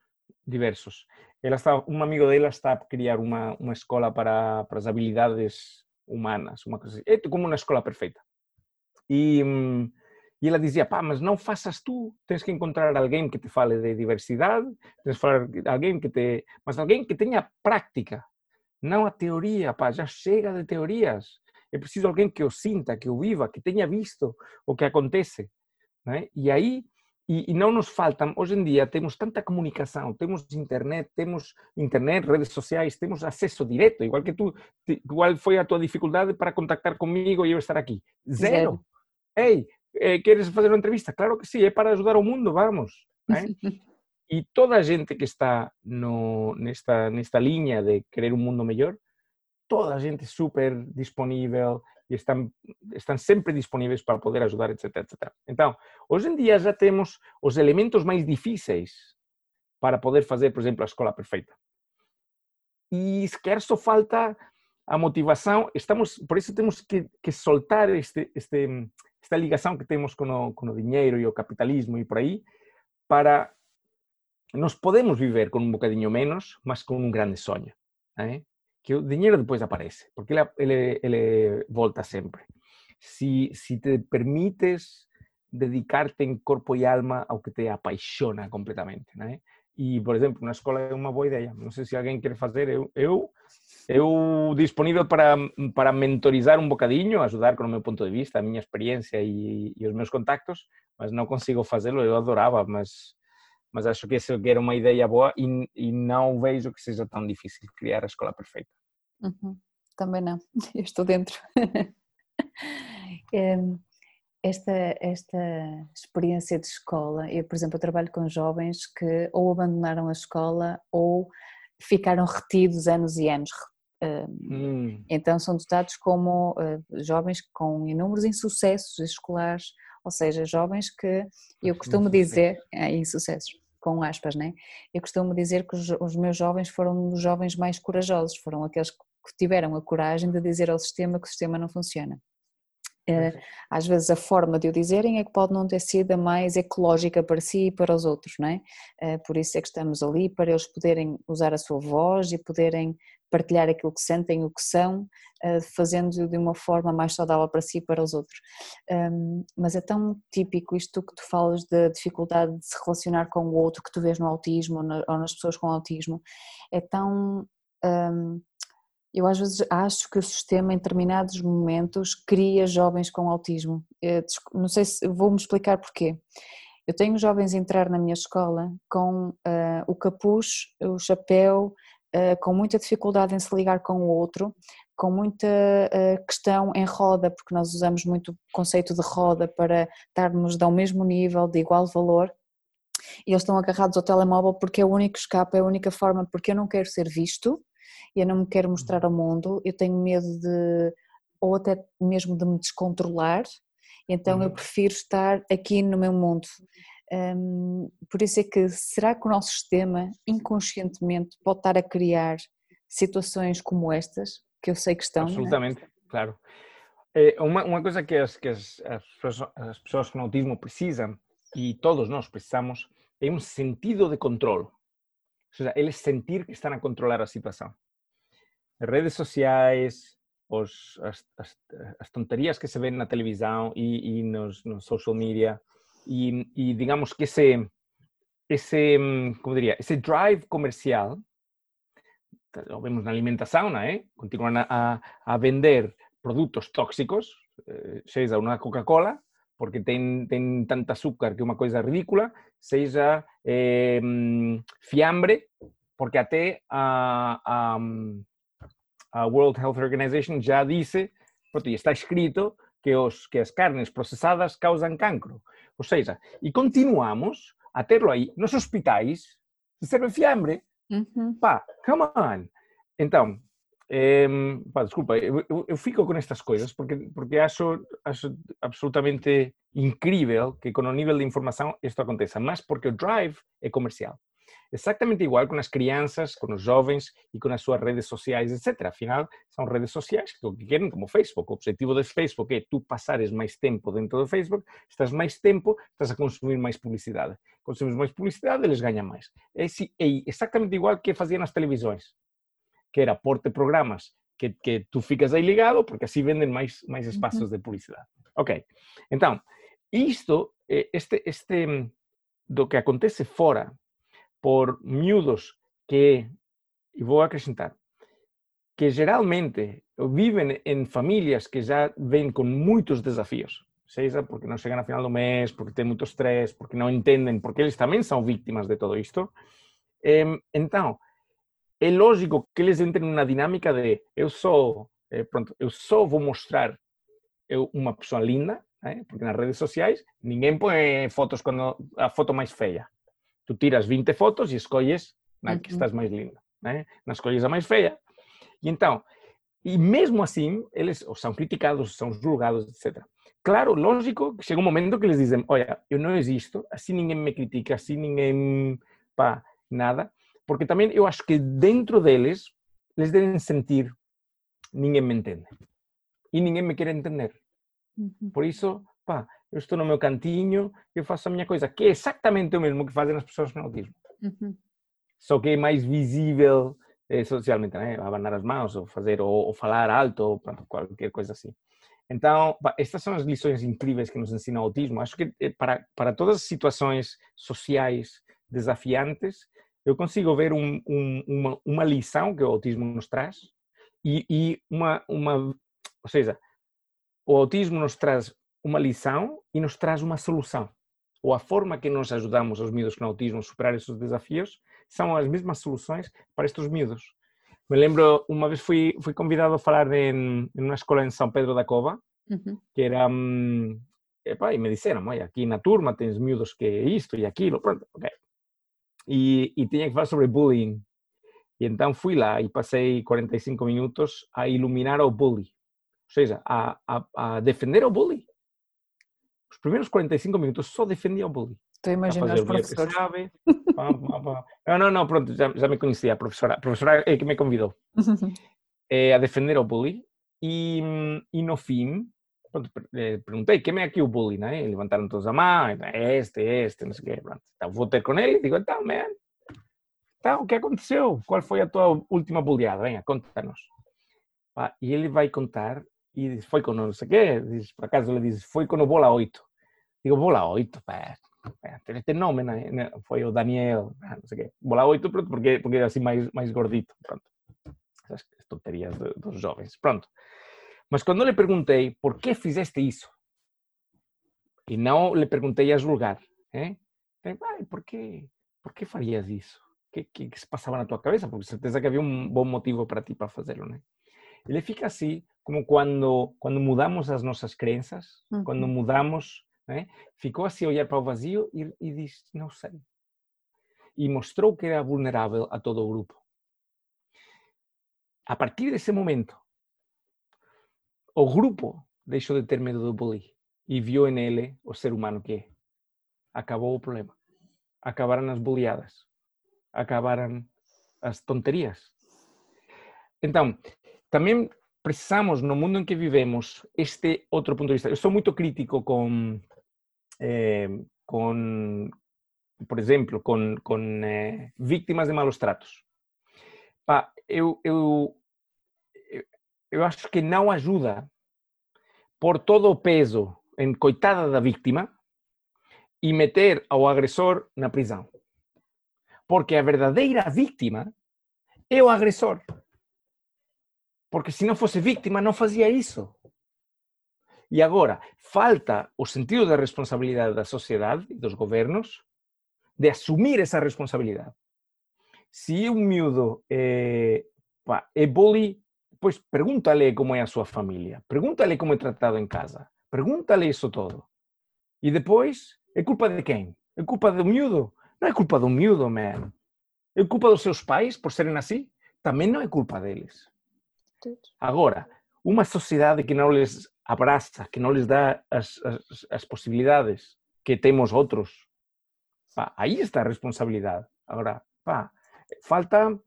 diversos. Ela está, um amigo dela está a criar uma, uma escola para, para as habilidades humanas, uma coisa assim. É como uma escola perfeita. E, e ela dizia, pá, mas não faças tu, tens que encontrar alguém que te fale de diversidade, tens que falar alguém que te, mas alguém que tenha prática, não a teoria, pá, já chega de teorias. É preciso alguém que o sinta, que o viva, que tenha visto o que acontece. Né? E aí, e, e, não nos faltam, hoje em dia temos tanta comunicação, temos internet, temos internet, redes sociais, temos acesso direto, igual que tu, qual foi a tua dificuldade para contactar comigo e eu estar aqui? Zero. Zero. Ei, eh, queres fazer uma entrevista? Claro que sim, é para ajudar o mundo, vamos. Né? <laughs> E toda a gente que está no, nesta, nesta linha de querer um mundo melhor, toda a gente super disponível e estão, estão sempre disponíveis para poder ajudar, etc, etc. Então, hoje em dia já temos os elementos mais difíceis para poder fazer, por exemplo, a escola perfeita. E sequer só falta a motivação, estamos, por isso temos que, que soltar este, este, esta ligação que temos com o, com o dinheiro e o capitalismo e por aí, para nós podemos viver com um bocadinho menos, mas com um grande sonho. ¿eh? Que o dinheiro depois aparece, porque ele, ele, ele volta sempre. Se, se te permites dedicar-te em corpo e alma ao que te apaixona completamente. Né? E, por exemplo, na escola é uma boa ideia. Não sei se alguém quer fazer. Eu, eu, eu disponível para, para mentorizar um bocadinho, ajudar com o meu ponto de vista, a minha experiência e, e os meus contactos, mas não consigo fazê-lo. Eu adorava, mas, mas acho que era uma ideia boa e, e não vejo que seja tão difícil criar a escola perfeita. Uhum. Também não. <laughs> Eu estou dentro. <laughs> esta, esta experiência de escola, eu, por exemplo, eu trabalho com jovens que ou abandonaram a escola ou ficaram retidos anos e anos. Hum. Então são dotados como uh, jovens com inúmeros insucessos escolares, ou seja, jovens que eu costumo dizer, é, insucessos, com aspas, né? Eu costumo dizer que os, os meus jovens foram os jovens mais corajosos, foram aqueles que tiveram a coragem de dizer ao sistema que o sistema não funciona. Eh, às vezes a forma de o dizerem é que pode não ter sido a mais ecológica para si e para os outros, não é? Eh, por isso é que estamos ali, para eles poderem usar a sua voz e poderem partilhar aquilo que sentem, o que são, fazendo de uma forma mais saudável para si e para os outros. Mas é tão típico isto que tu falas da dificuldade de se relacionar com o outro que tu vês no autismo ou nas pessoas com autismo, é tão eu às vezes acho que o sistema em determinados momentos cria jovens com autismo. Eu, não sei se vou-me explicar porquê. Eu tenho jovens a entrar na minha escola com uh, o capuz, o chapéu, uh, com muita dificuldade em se ligar com o outro, com muita uh, questão em roda, porque nós usamos muito o conceito de roda para estarmos ao mesmo nível, de igual valor, e eles estão agarrados ao telemóvel porque é o único escape, é a única forma, porque eu não quero ser visto, eu não me quero mostrar ao mundo, eu tenho medo de, ou até mesmo de me descontrolar, então uhum. eu prefiro estar aqui no meu mundo. Um, por isso é que será que o nosso sistema inconscientemente pode estar a criar situações como estas, que eu sei que estão? É? Absolutamente, claro. É, uma, uma coisa que, as, que as, as, pessoas, as pessoas com autismo precisam, e todos nós precisamos, é um sentido de controle. Ou seja, eles sentir que estão a controlar a situação redes sociais, os, as, as, as, tonterias que se ven na televisão e, e nos, nos, social media e, e, digamos que esse esse como diria esse drive comercial lo vemos na alimentação, não é? Continuam a, a vender produtos tóxicos, eh, seja uma Coca-Cola, porque tem, tem tanta açúcar que é uma coisa ridícula, seja eh, fiambre, porque até a, a, a World Health Organization já disse, pronto, e está escrito que, os, que as carnes processadas causam cancro. Ou seja, e continuamos a terlo aí nos hospitais, se serve fiambre. Uhum. Pá, come on. Então, pá, desculpa, eu, eu, eu, fico com estas coisas porque, porque acho, acho absolutamente incrível que com o nível de informação isto aconteça, mas porque o drive é comercial. Exactamente igual con as crianzas, con os jovens e con as súas redes sociais, etc. Afinal, son redes sociais que o que queren como Facebook. O objetivo de Facebook é tú pasares máis tempo dentro do Facebook, estás máis tempo, estás a consumir máis publicidade. Consumir máis publicidade, eles gañan máis. É, é exactamente igual que facían as televisões, que era porte programas que, que tú ficas aí ligado, porque así venden máis, máis espaços de publicidade. Ok, então, isto, eh, este, este, do que acontece fora por miúdos que, e vou acrescentar, que geralmente vivem em famílias que já vêm com muitos desafios, seja porque não chegam ao final do mês, porque têm muito estresse, porque não entendem, porque eles também são vítimas de todo isto. Então, é lógico que eles entrem numa dinâmica de eu sou, eh, pronto, eu só vou mostrar uma pessoa linda, porque nas redes sociais ninguém põe fotos quando a foto mais feia. Tu tiras 20 fotos e escolhes na que estás mais linda, né? Não escolhes a mais feia. E então, e mesmo assim, eles ou são criticados, são julgados, etc. Claro, lógico, chega um momento que eles dizem, olha, eu não existo, assim ninguém me critica, assim ninguém, pá, nada. Porque também eu acho que dentro deles, eles devem sentir, ninguém me entende. E ninguém me quer entender. Por isso, pá, eu estou no meu cantinho, eu faço a minha coisa, que é exatamente o mesmo que fazem as pessoas com autismo. Uhum. Só que é mais visível eh, socialmente, né? abanar as mãos, ou fazer, ou, ou falar alto, ou pronto, qualquer coisa assim. Então, estas são as lições incríveis que nos ensina o autismo. Acho que eh, para, para todas as situações sociais desafiantes, eu consigo ver um, um, uma, uma lição que o autismo nos traz e, e uma, uma, ou seja, o autismo nos traz uma lição e nos traz uma solução. Ou a forma que nós ajudamos os miúdos com autismo a superar esses desafios são as mesmas soluções para estes miúdos. Me lembro, uma vez fui, fui convidado a falar em, em uma escola em São Pedro da Cova, uhum. que era... Um, epa, e me disseram, olha, aqui na turma tens miúdos que isto e aquilo, pronto, ok. E, e tinha que falar sobre bullying. E então fui lá e passei 45 minutos a iluminar o bullying. Ou seja, a, a, a defender o bullying os primeiros 45 minutos só defendia o bullying. Estou a imaginar os professores. Sabe, <laughs> não, não, não, pronto, já, já me conhecia a professora. A professora é que me convidou <laughs> é, a defender o bullying e, e no fim, pronto, eh, perguntei, quem é aqui o bullying, né? E levantaram todos a mão, é este, é este, não sei o quê, pronto. Então, vou ter com ele e digo, então, man, então, o que aconteceu? Qual foi a tua última bullyada? Venha, conta-nos. E ele vai contar e foi com não sei diz, por acaso ele diz, foi com o Bola 8. Digo, Bola 8, pá, tem este nome, né? foi o Daniel, não sei o. Bola 8, pronto, porque, porque é assim mais, mais gordito, pronto. Essas tonterias de, dos jovens, pronto. Mas quando lhe perguntei, por que fizeste isso? E não lhe perguntei a julgar, eh? Ai, por que, por que farias isso? Que, que, que se passava na tua cabeça? Porque certeza que havia um bom motivo para ti para fazê-lo, né? Ele fica assim, como quando, quando mudamos as nossas crenças, uhum. quando mudamos, né? ficou assim a olhar para o vazio e, e disse, não sei. E mostrou que era vulnerável a todo o grupo. A partir desse momento, o grupo deixou de ter medo do bullying e viu nele o ser humano que é. Acabou o problema. Acabaram as bulliadas. Acabaram as tonterias. Então, também precisamos, no mundo em que vivemos, este outro ponto de vista. Eu sou muito crítico com, eh, com por exemplo, com, com eh, vítimas de malos tratos. Eu, eu, eu acho que não ajuda por todo o peso em coitada da vítima e meter ao agressor na prisão. Porque a verdadeira vítima é o agressor. Porque se não fosse vítima, não fazia isso. E agora, falta o sentido da responsabilidade da sociedade e dos governos de assumir essa responsabilidade. Se um miúdo é, pá, é bully, pois pergunta-lhe como é a sua família, pergunta-lhe como é tratado em casa, pergunta-lhe isso todo. E depois, é culpa de quem? É culpa do miúdo? Não é culpa do miúdo, man. É culpa dos seus pais por serem assim? Também não é culpa deles. Agora, uma sociedade que não lhes abraça, que não lhes dá as, as, as possibilidades que temos outros, pá, aí está a responsabilidade. Agora, falta,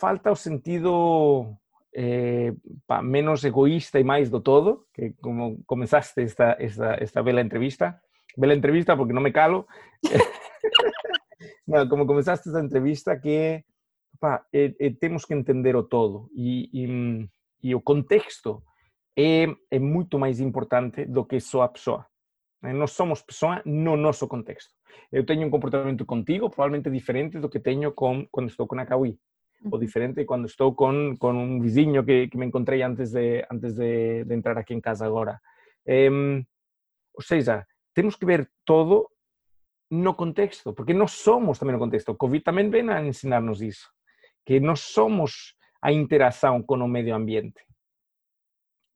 falta o sentido eh, menos egoísta e mais do todo, que como começaste esta, esta, esta bela entrevista, bela entrevista porque não me calo, <laughs> não, como começaste esta entrevista que pá, é, é, temos que entender o todo e, e, e o contexto é, é, muito mais importante do que só a pessoa. Nós somos pessoa no nosso contexto. Eu tenho um comportamento contigo provavelmente diferente do que tenho com, quando estou com a Cauí. Ou diferente quando estou com, com um vizinho que, que me encontrei antes de, antes de, de entrar aqui em casa agora. É, ou seja, temos que ver todo no contexto, porque nós somos também no contexto. O Covid também vem a ensinar-nos isso que nós somos a interação com o meio ambiente.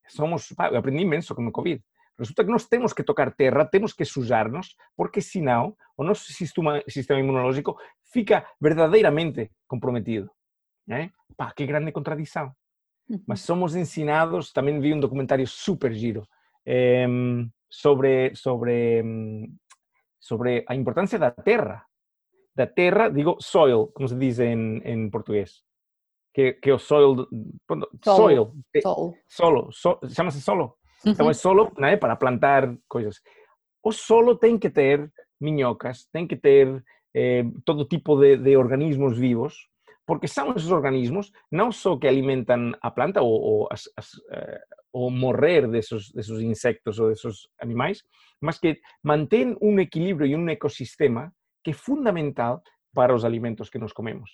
Somos, eu aprendi imenso com o Covid. Resulta que nós temos que tocar terra, temos que sujar-nos, porque senão o nosso sistema, sistema imunológico fica verdadeiramente comprometido. Né? Pá, que grande contradição. Mas somos ensinados, também vi um documentário super giro eh, sobre, sobre, sobre a importância da terra. Da terra, digo soil, como se diz em, em português. Que, que o soil, solo, soil, solo, solo so, chama-se solo. Então é solo né, para plantar coisas. O solo tem que ter minhocas, tem que ter eh, todo tipo de, de, organismos vivos, porque são esses organismos não só que alimentam a planta ou, ou, as, as, eh, ou morrer desses, desses insectos ou desses animais, mas que mantêm um equilíbrio e um ecossistema que fundamental para os alimentos que nós comemos.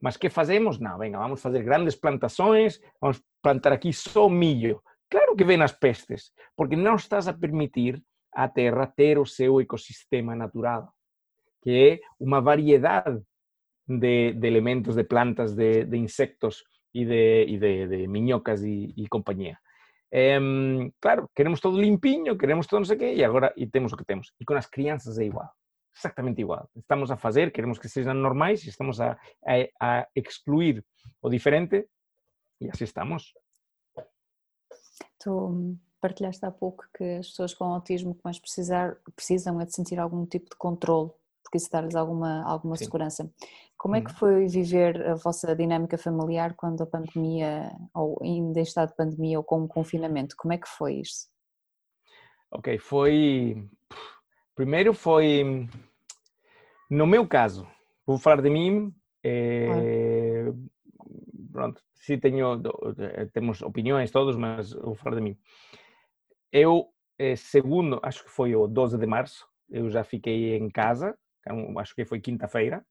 Mas que fazemos? Não, venga, vamos fazer grandes plantações, vamos plantar aqui só milho. Claro que vem as pestes, porque não estás a permitir à Terra ter o seu natural, que é uma variedade de, elementos, de plantas, de, insectos e de, e de, de minhocas e, e. É, claro, queremos todo limpinho, queremos todo não sei o quê, e agora e temos o que temos. E com as crianças é igual, exactamente igual. Estamos a fazer, queremos que sejam normais e estamos a, a, a excluir o diferente e assim estamos. Tu partilhaste há pouco que as pessoas com autismo que mais precisar, precisam é de sentir algum tipo de controle, porque isso dá-lhes alguma, alguma segurança. Como é que uhum. foi viver a vossa dinâmica familiar quando a pandemia, ou ainda em estado de pandemia, ou com o confinamento? Como é que foi isso? Ok, foi. Primeiro foi. No meu caso, vou falar de mim. É... Pronto, sim tenho, eh, temos opiniões todos, mas vou falar de mim. Eu, eh, segundo, acho que foi o 12 de março, eu já fiquei em casa, acho que foi quinta-feira.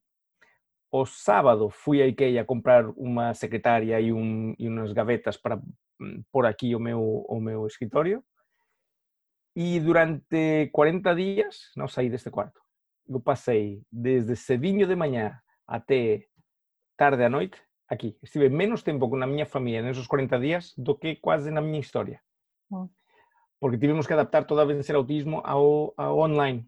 O sábado fui à IKEA comprar uma secretária e, um, e umas gavetas para mm, pôr aqui o meu, o meu escritório. E durante 40 dias não saí deste quarto. Eu passei desde cedinho de manhã até tarde à noite aquí. Estive menos tempo con a miña familia nesos 40 días do que quase na miña historia. Oh. Porque tivemos que adaptar toda a vencer autismo ao, ao online.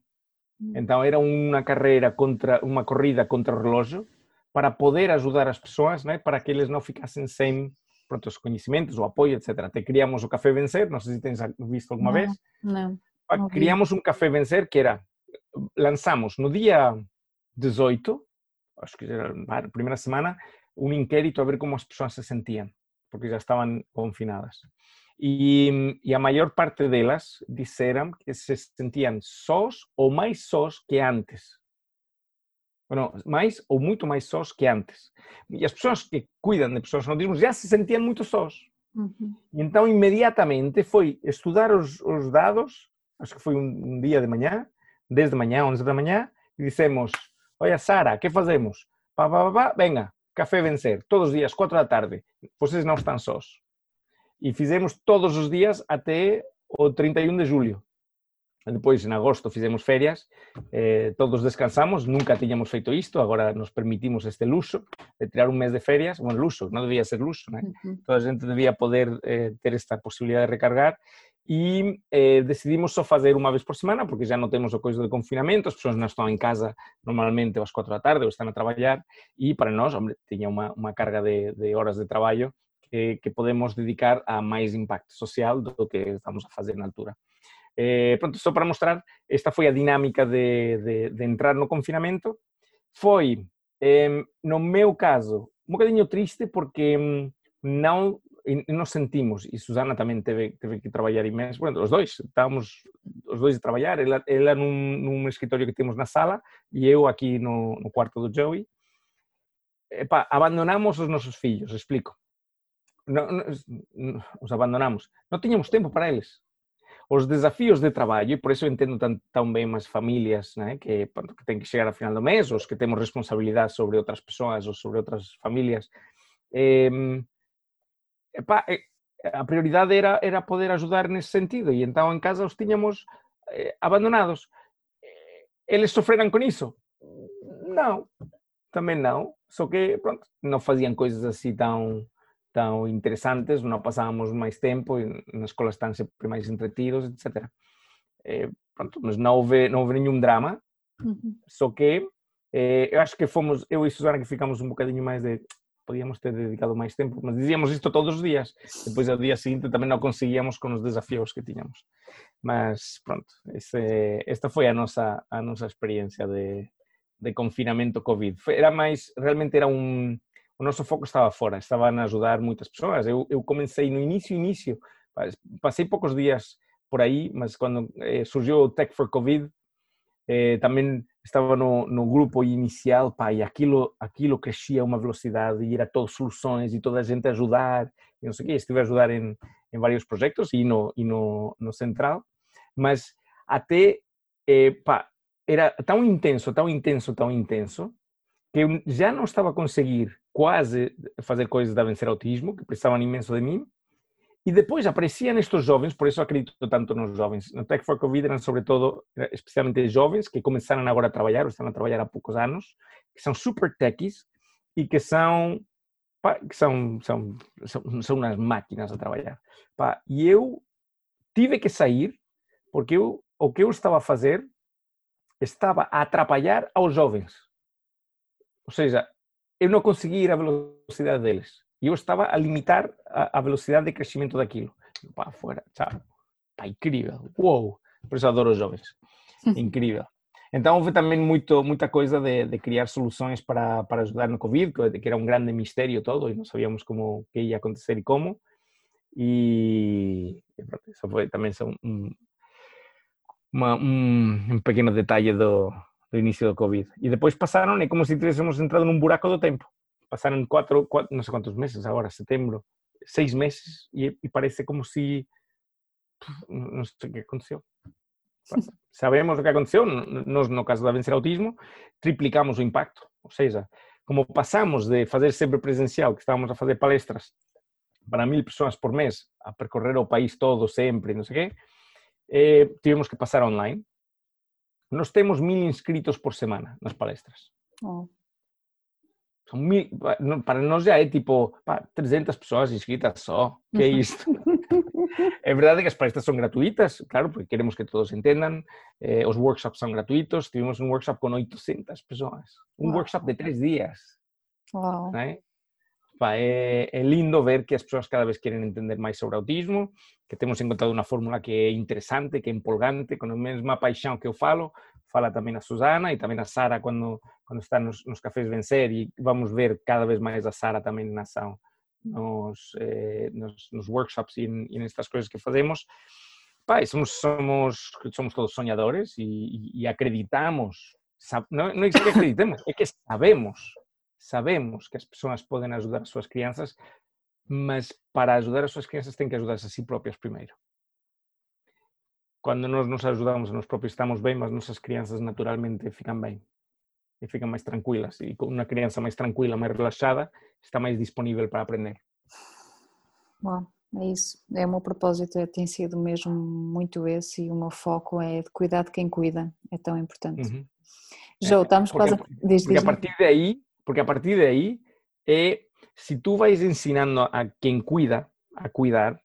Mm. Então era unha carreira contra unha corrida contra o relógio para poder ajudar as persoas, né, para que eles non ficasen sem pronto, os conhecimentos, o apoio, etc. Te criamos o Café Vencer, non sei se tens visto alguma no, vez. Non. No criamos un Café Vencer que era, lanzamos no día 18, acho que era a primeira semana, un inquérito a ver como as persoas se sentían, porque já estaban confinadas. E, e a maior parte delas disseram que se sentían sós ou máis sós que antes. Bueno, máis ou moito máis sós que antes. E as persoas que cuidan de persoas con autismo já se sentían moito sós. Uh -huh. E então, inmediatamente, foi estudar os, os dados, acho que foi um, um dia de manhã, 10 de manhã, 11 da manhã, e dissemos, olha, Sara, que fazemos? Pá, pá, pá, venga, Café Vencer, todos os dias, 4 da tarde. Vocês não estão sós. E fizemos todos os dias até o 31 de julho. Depois, em agosto, fizemos férias, eh, todos descansamos, nunca tínhamos feito isto, agora nos permitimos este luxo de tirar um mês de férias, bueno, luxo, não devia ser luxo, né? toda a gente devia poder eh, ter esta possibilidade de recargar, e eh, decidimos só fazer uma vez por semana, porque já não temos a coisa do confinamento, as pessoas não estão em casa normalmente às quatro da tarde ou estão a trabalhar, e para nós, hombre, tinha uma, uma carga de, de horas de trabalho que, que, podemos dedicar a mais impacto social do que estamos a fazer na altura. Eh, pronto, só para mostrar, esta foi a dinámica de, de, de entrar no confinamento. Foi, eh, no meu caso, un bocadinho triste porque non nos sentimos, e Susana tamén teve, teve que traballar imenso, bueno, os dois, estábamos os dois a traballar, ela, ela nun, nun escritorio que temos na sala e eu aquí no, no cuarto do Joey. Epa, abandonamos os nosos fillos, explico. No, no, os abandonamos. Non tiñamos tempo para eles. Os desafíos de traballo, e por eso entendo tan, tan ben as familias né, que, que ten que chegar a final do mes, os que temos responsabilidade sobre outras persoas ou sobre outras familias, eh, epá, a prioridade era, era poder ajudar nesse sentido e então em casa os tínhamos eh, abandonados. Eles sofreram com isso? Não, também não. Só que pronto, não faziam coisas assim tão, tão interessantes, não passávamos mais tempo, na escola estão sempre mais entretidos, etc. É, pronto, mas não houve, não houve nenhum drama, uhum. só que é, eu acho que fomos, eu e Susana, que ficamos um bocadinho mais de podíamos ter dedicado mais tempo, mas dizíamos isto todos os dias. Depois, ao dia seguinte, também não conseguíamos com os desafios que tínhamos. Mas, pronto, esse, esta foi a nossa, a nossa experiência de, de confinamento Covid. Foi, era mais, realmente era um, o nosso foco estava fora, estava a ajudar muitas pessoas. Eu, eu comecei no início, início, passei poucos dias por aí, mas quando eh, surgiu o Tech for Covid, eh, também estava no, no, grupo inicial, pá, e aquilo, aquilo crescia a uma velocidade e era todas soluções e toda a gente a ajudar, e não sei o quê. Estive a ajudar em, em vários projetos e no, e no, no Central, mas até, eh, pá, era tão intenso, tão intenso, tão intenso, que eu já não estava a conseguir quase fazer coisas da vencer autismo, que precisavam imenso de mim, e depois apareciam estes jovens, por isso acredito tanto nos jovens. No Tech for Covid eram sobretudo, especialmente jovens, que começaram agora a trabalhar, ou estão a trabalhar há poucos anos, que são super techies e que são que são, são, são, são umas máquinas a trabalhar. Pá, e eu tive que sair porque eu, o que eu estava a fazer estava a atrapalhar aos jovens. Ou seja, eu não conseguia ir à velocidade deles. E eu estava a limitar a, a velocidade de crescimento daquilo. Pá, fora, tchau. Pá, incrível. Uou! Por isso adoro os jovens. <laughs> Incrível. Então houve também muito, muita coisa de, de, criar soluções para, para ajudar no Covid, que era um grande mistério todo e não sabíamos como que ia acontecer e como. E isso foi também um, uma, um, um pequeno detalhe do, do início do Covid. E depois passaram, é como se tivéssemos entrado num buraco do tempo. Passaram quatro, quatro não sei quantos meses agora, setembro, seis meses, e, e parece como se. Não sei o que aconteceu. Sabemos o que aconteceu, nós, no caso da Vencer Autismo, triplicamos o impacto. Ou seja, como passamos de fazer sempre presencial, que estávamos a fazer palestras para mil pessoas por mês, a percorrer o país todo sempre, não sei o quê, eh, tivemos que passar online. Nós temos mil inscritos por semana nas palestras. Oh. São mil, para nós já é tipo pá, 300 pessoas inscritas só. Que <laughs> é isto? é verdade que as palestras são gratuitas, claro, porque queremos que todos entendam. Eh, os workshops são gratuitos. Tivemos um workshop com 800 pessoas. Um wow. workshop de três dias. Wow. Pá, é, é, lindo ver que as pessoas cada vez querem entender mais sobre autismo, que temos encontrado uma fórmula que é interessante, que é empolgante, com a mesma paixão que eu falo, fala também a Susana e também a Sara quando, quando está nos, nos cafés Vencer e vamos ver cada vez mais a Sara também na ação nos, eh, nos, nos, workshops e, e nestas coisas que fazemos. Somos, somos, somos todos sonhadores e, e, e acreditamos, não, não é que acreditemos, é que sabemos sabemos que as pessoas podem ajudar as suas crianças, mas para ajudar as suas crianças têm que ajudar-se a si próprias primeiro. Quando nós nos ajudamos a nós próprios estamos bem, mas nossas crianças naturalmente ficam bem e ficam mais tranquilas. E com uma criança mais tranquila, mais relaxada, está mais disponível para aprender. Bom, é isso. É o meu propósito, é, tem sido mesmo muito esse e o meu foco é de cuidar de quem cuida. É tão importante. Uhum. João, estamos porque, quase a... Diz, porque a partir daí porque a partir de ahí, eh, si tú vais enseñando a quien cuida a cuidar,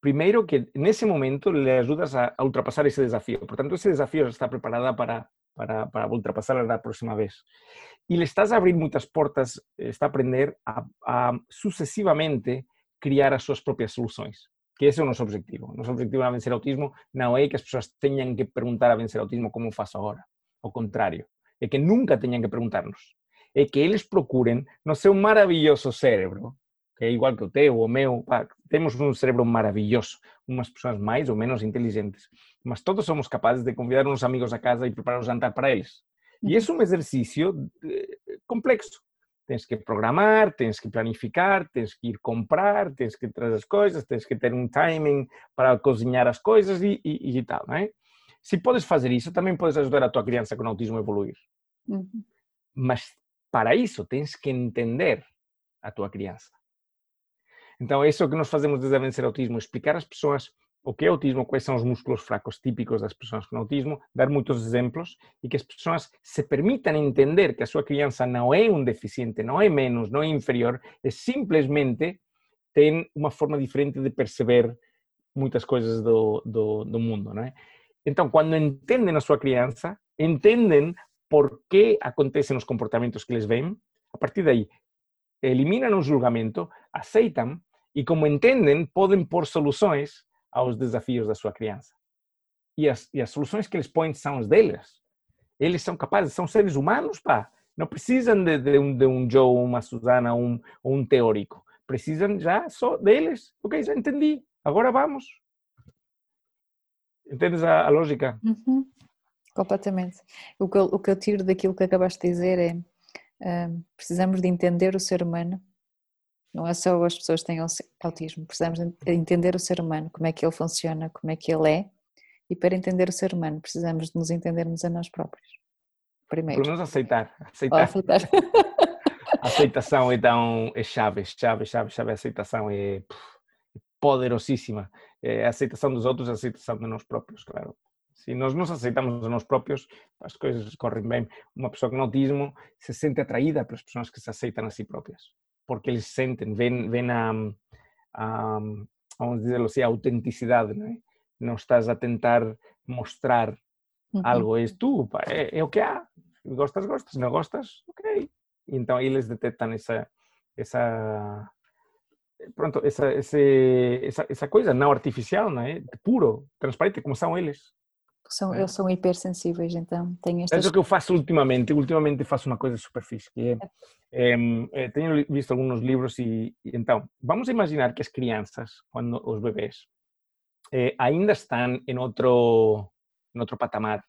primero que en ese momento le ayudas a, ultrapasar ese desafío. Por tanto, ese desafío está preparada para, para, para ultrapasar la próxima vez. Y le estás a abrir muchas puertas, está a aprender a, a sucesivamente criar as suas próprias soluções. Que esse é o objetivo. Nosso objetivo na Vencer Autismo não é que as pessoas tenham que perguntar a Vencer Autismo como faço agora. Ao contrário, é que nunca tenham que perguntarnos. É que eles procurem no seu maravilhoso cérebro, que é igual que o teu, o meu, pá, temos um cérebro maravilhoso, umas pessoas mais ou menos inteligentes, mas todos somos capazes de convidar uns amigos a casa e preparar um jantar para eles. E é um exercício eh, complexo. Tens que programar, tens que planificar, tens que ir comprar, tens que trazer as coisas, tens que ter um timing para cozinhar as coisas e, e, e tal, não é? Se podes fazer isso, também podes ajudar a tua criança com autismo a evoluir. Uhum. Mas para isso tens que entender a tua criança. Então, isso é o que nós fazemos desde a Vencer Autismo, explicar às pessoas o que é autismo, quais são os músculos fracos típicos das pessoas com autismo, dar muitos exemplos e que as pessoas se permitam entender que a sua criança não é um deficiente, não é menos, não é inferior, é simplesmente têm uma forma diferente de perceber muitas coisas do, do, do mundo, não é? Então, quando entendem a sua criança, entendem por que acontecem os comportamentos que eles veem, a partir daí, eliminam o julgamento, aceitam e, como entendem, podem pôr soluções aos desafios da sua criança. E as, e as soluções que eles põem são as deles. Eles são capazes, são seres humanos, pá. Não precisam de, de, um, de um Joe, uma Susana, um, um teórico. Precisam já só deles. Ok, já entendi. Agora vamos. Entendes a, a lógica? Uhum. Completamente. O que, eu, o que eu tiro daquilo que acabaste de dizer é uh, precisamos de entender o ser humano. Não é só as pessoas que têm autismo, precisamos de entender o ser humano, como é que ele funciona, como é que ele é, e para entender o ser humano precisamos de nos entendermos a nós próprios. Primeiro. Pelo menos aceitar. Aceitar. aceitar. <laughs> aceitação então é chave, chave, chave, chave. A aceitação é poderosíssima. É a aceitação dos outros, a aceitação de nós próprios, claro. Se nós nos aceitamos a nós próprios, as coisas correm bem. Uma pessoa com autismo se sente atraída pelas pessoas que se aceitam a si próprias, porque eles sentem, veem, veem a, a, vamos dizer assim, a autenticidade, não é? Não estás a tentar mostrar uhum. algo, és tu, pá, é, é, o que há. Gostas, gostas, não gostas, ok. Então eles detectam essa, essa pronto, essa, essa, essa coisa não artificial, não é? Puro, transparente, como são eles. São, é. Eles são hipersensíveis, então tenho estas... É o que eu faço ultimamente. Ultimamente faço uma coisa super fixe, que é, é, é tenho visto alguns livros e, e, então, vamos imaginar que as crianças, quando os bebês, eh, ainda estão em outro, em outro patamar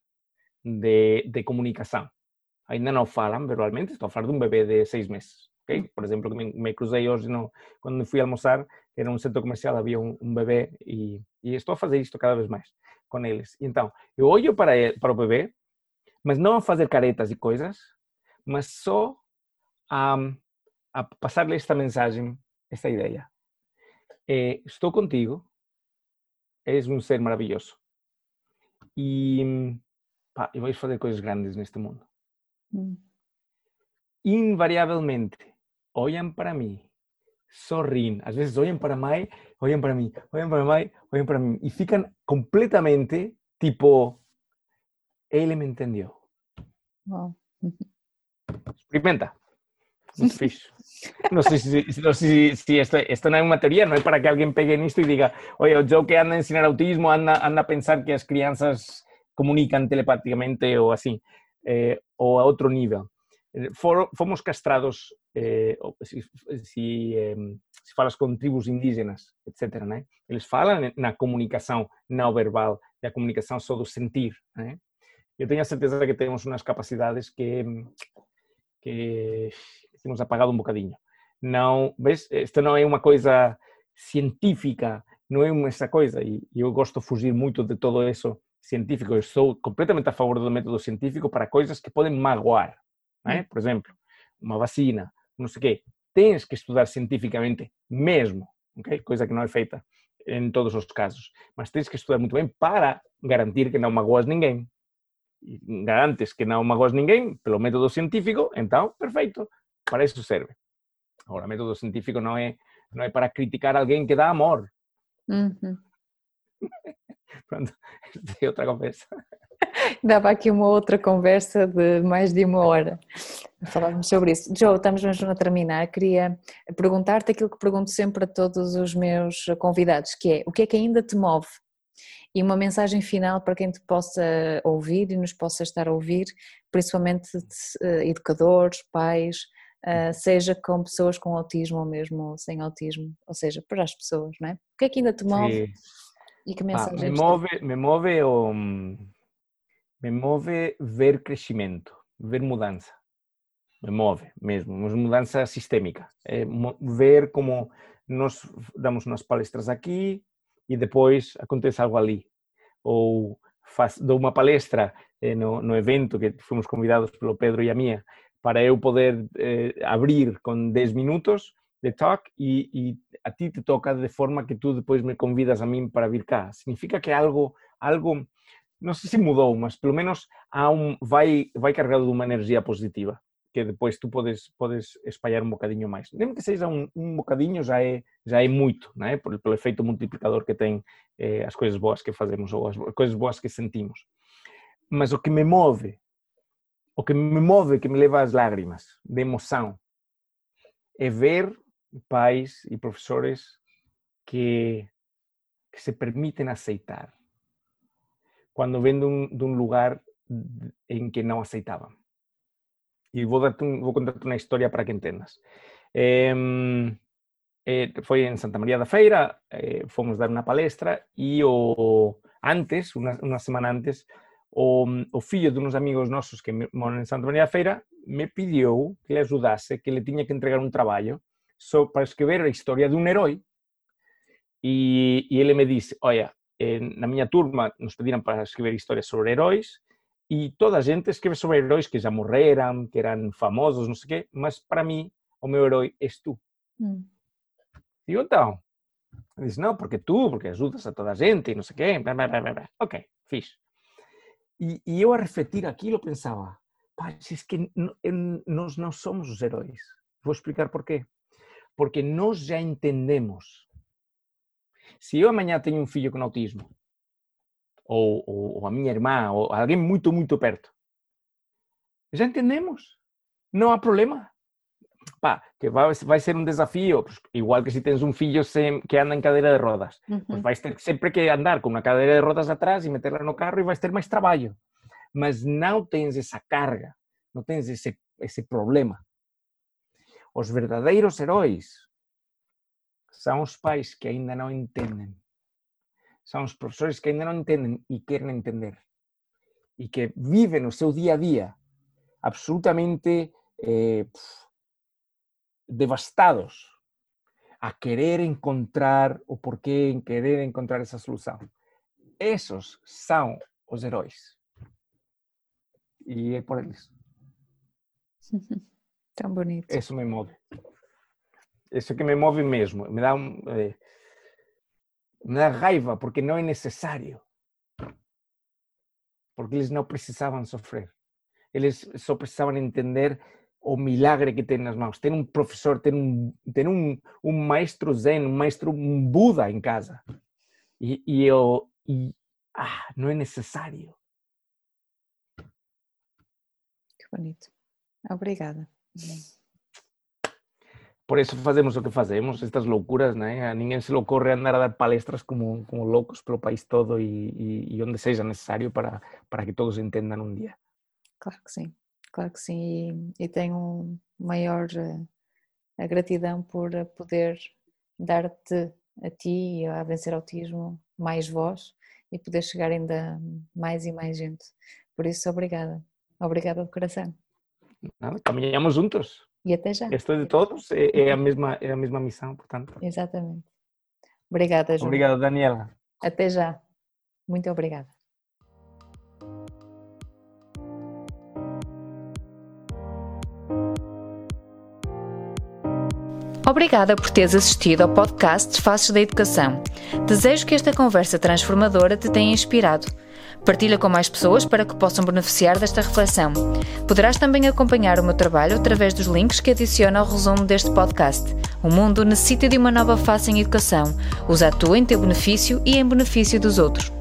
de, de comunicação. Ainda não falam verbalmente, estou a falar de um bebê de seis meses. Okay? Por exemplo, me, me cruzei hoje no, quando fui almoçar, era um centro comercial, havia um, um bebê e, e, estou a fazer isto cada vez mais com eles. Então, eu olho para, ele, para o bebê, mas não a fazer caretas e coisas, mas só a, a passar-lhe esta mensagem, esta ideia. É, estou contigo, és um ser maravilhoso. E pá, eu vais fazer coisas grandes neste mundo. Hum. Invariavelmente, olham para mim, sorriem, às vezes olham para mim, olham para mim, olham para mim, olham para mim e ficam completamente tipo, ele me entendeu. Wow. Experimenta. <laughs> Muito fixe. Não sei se, não sei se esta, esta não é uma teoria, não é para que alguém pegue nisto e diga, olha, o Joe que anda a ensinar autismo anda, anda a pensar que as crianças comunicam telepaticamente ou assim, eh, ou a outro nível. Eh, for, fomos castrados, eh, se, se, eh, se, falas com tribos indígenas, etc., né? eles falam na comunicação não verbal, na comunicação só do sentir. Né? Eu tenho a certeza que temos umas capacidades que, que temos apagado um bocadinho. Não, ves, isto não é uma coisa científica, não é essa coisa, e eu gosto de fugir muito de todo isso científico. Eu sou completamente a favor do método científico para coisas que podem magoar, né? por exemplo, uma vacina, não sei o quê, tens que estudar cientificamente mesmo, okay? coisa que não é feita em todos os casos, mas tens que estudar muito bem para garantir que não magoas ninguém. E garantes que não magoas ninguém pelo método científico, então, perfeito, para isso serve. Agora, método científico não é, não é para criticar alguém que dá amor. Uhum. <laughs> Pronto, <laughs> é outra conversa. <laughs> Dava aqui uma outra conversa de mais de uma hora. Falávamos sobre isso. Joe, estamos mesmo a terminar. Queria perguntar-te aquilo que pergunto sempre a todos os meus convidados, que é o que é que ainda te move? E uma mensagem final para quem te possa ouvir e nos possa estar a ouvir, principalmente eh, educadores, pais, eh, seja com pessoas com autismo ou mesmo sem autismo, ou seja, para as pessoas, não é? O que é que ainda te move? Sim. E que mensagem? Ah, me move, me move o me move ver crescimento, ver mudança. Me move mesmo, uma mudança sistémica. É ver como nós damos umas palestras aqui e depois acontece algo ali. Ou faz, dou uma palestra eh, no, evento que fomos convidados pelo Pedro e a minha para eu poder eh, abrir com 10 minutos de talk e, e, a ti te toca de forma que tu depois me convidas a mim para vir cá. Significa que algo, algo não sei se mudou, mas pelo menos há um, vai, vai carregado de uma energia positiva. que depois tu podes, podes espalhar um bocadinho mais. Mesmo que seja um, um bocadinho, já é, já é muito, né? Por, pelo efeito multiplicador que tem eh, as coisas boas que fazemos ou as coisas boas que sentimos. Mas o que me move, o que me move, que me leva às lágrimas de emoção, é ver pais e professores que, que se permitem aceitar quando vêm de um, de um lugar em que não aceitavam e vou, dar un, vou contar uma história para que entendas. Eh, eh, foi en Santa María da Feira, eh, fomos dar unha palestra e o antes, unha semana antes, o, o fillo de uns amigos nosos que moran en Santa María da Feira me pidiu que le ajudase, que le tiña que entregar un traballo so, para escrever a historia de un herói e ele me disse, olha, na miña turma nos pediran para escrever historias sobre heróis e toda a gente escreve sobre heróis que já morreram, que eram famosos, não sei o quê, mas para mim, o meu herói és tu. Hum. E eu, então, disse, não, porque tu, porque ajudas a toda a gente, e não sei o quê, blá, blá, blá, blá. ok, fiz. E, e, eu a refletir aquilo pensava, pá, se é que nós não somos os heróis. Vou explicar porquê. Porque nós já entendemos. Se eu amanhã tenho um filho com autismo, ou, ou, ou a minha irmã, ou alguém muito, muito perto. Já entendemos. Não há problema. Pá, que vai, vai ser um desafio, igual que se tens um filho sem, que anda em cadeira de rodas, uhum. pues vais ter sempre que andar com uma cadeira de rodas atrás e meterla no carro e vais ter mais trabalho. Mas não tens essa carga, não tens esse, esse problema. Os verdadeiros heróis são os pais que ainda não entendem são os professores que ainda não entendem e querem entender. E que vivem o seu dia a dia absolutamente eh, devastados a querer encontrar o porquê, em querer encontrar essa solução. Esses são os heróis. E é por eles. <laughs> Tão bonito. Isso me move. Isso que me move mesmo. Me dá um. Eh, me dá raiva porque não é necessário. Porque eles não precisavam sofrer. Eles só precisavam entender o milagre que tem nas mãos. Tem um professor, tem um, tem um, um maestro zen, um maestro, um Buda em casa. E, e eu, e, ah, não é necessário. Que bonito. Obrigada. Por eso fazemos o que fazemos, estas loucuras, né? A ninguén se le ocorre andar a dar palestras como, como locos pelo país todo e, e, e onde seja necessário para, para que todos entendam um dia. Claro que sim, claro que sim. E, e tenho maior uh, a gratidão por uh, poder dar-te a ti e a Vencer Autismo mais voz e poder chegar ainda mais e mais gente. Por isso, obrigada. Obrigada de coração. Nada, caminhamos juntos. E até já. Este de todos é, é, a <laughs> mesma, é a mesma missão, portanto. Exatamente. Obrigada, João. Obrigado, Daniela. Até já. Muito obrigada. Obrigada por teres assistido ao podcast Faces da Educação. Desejo que esta conversa transformadora te tenha inspirado. Partilha com mais pessoas para que possam beneficiar desta reflexão. Poderás também acompanhar o meu trabalho através dos links que adiciono ao resumo deste podcast. O mundo necessita de uma nova face em educação. Usa a tua em teu benefício e em benefício dos outros.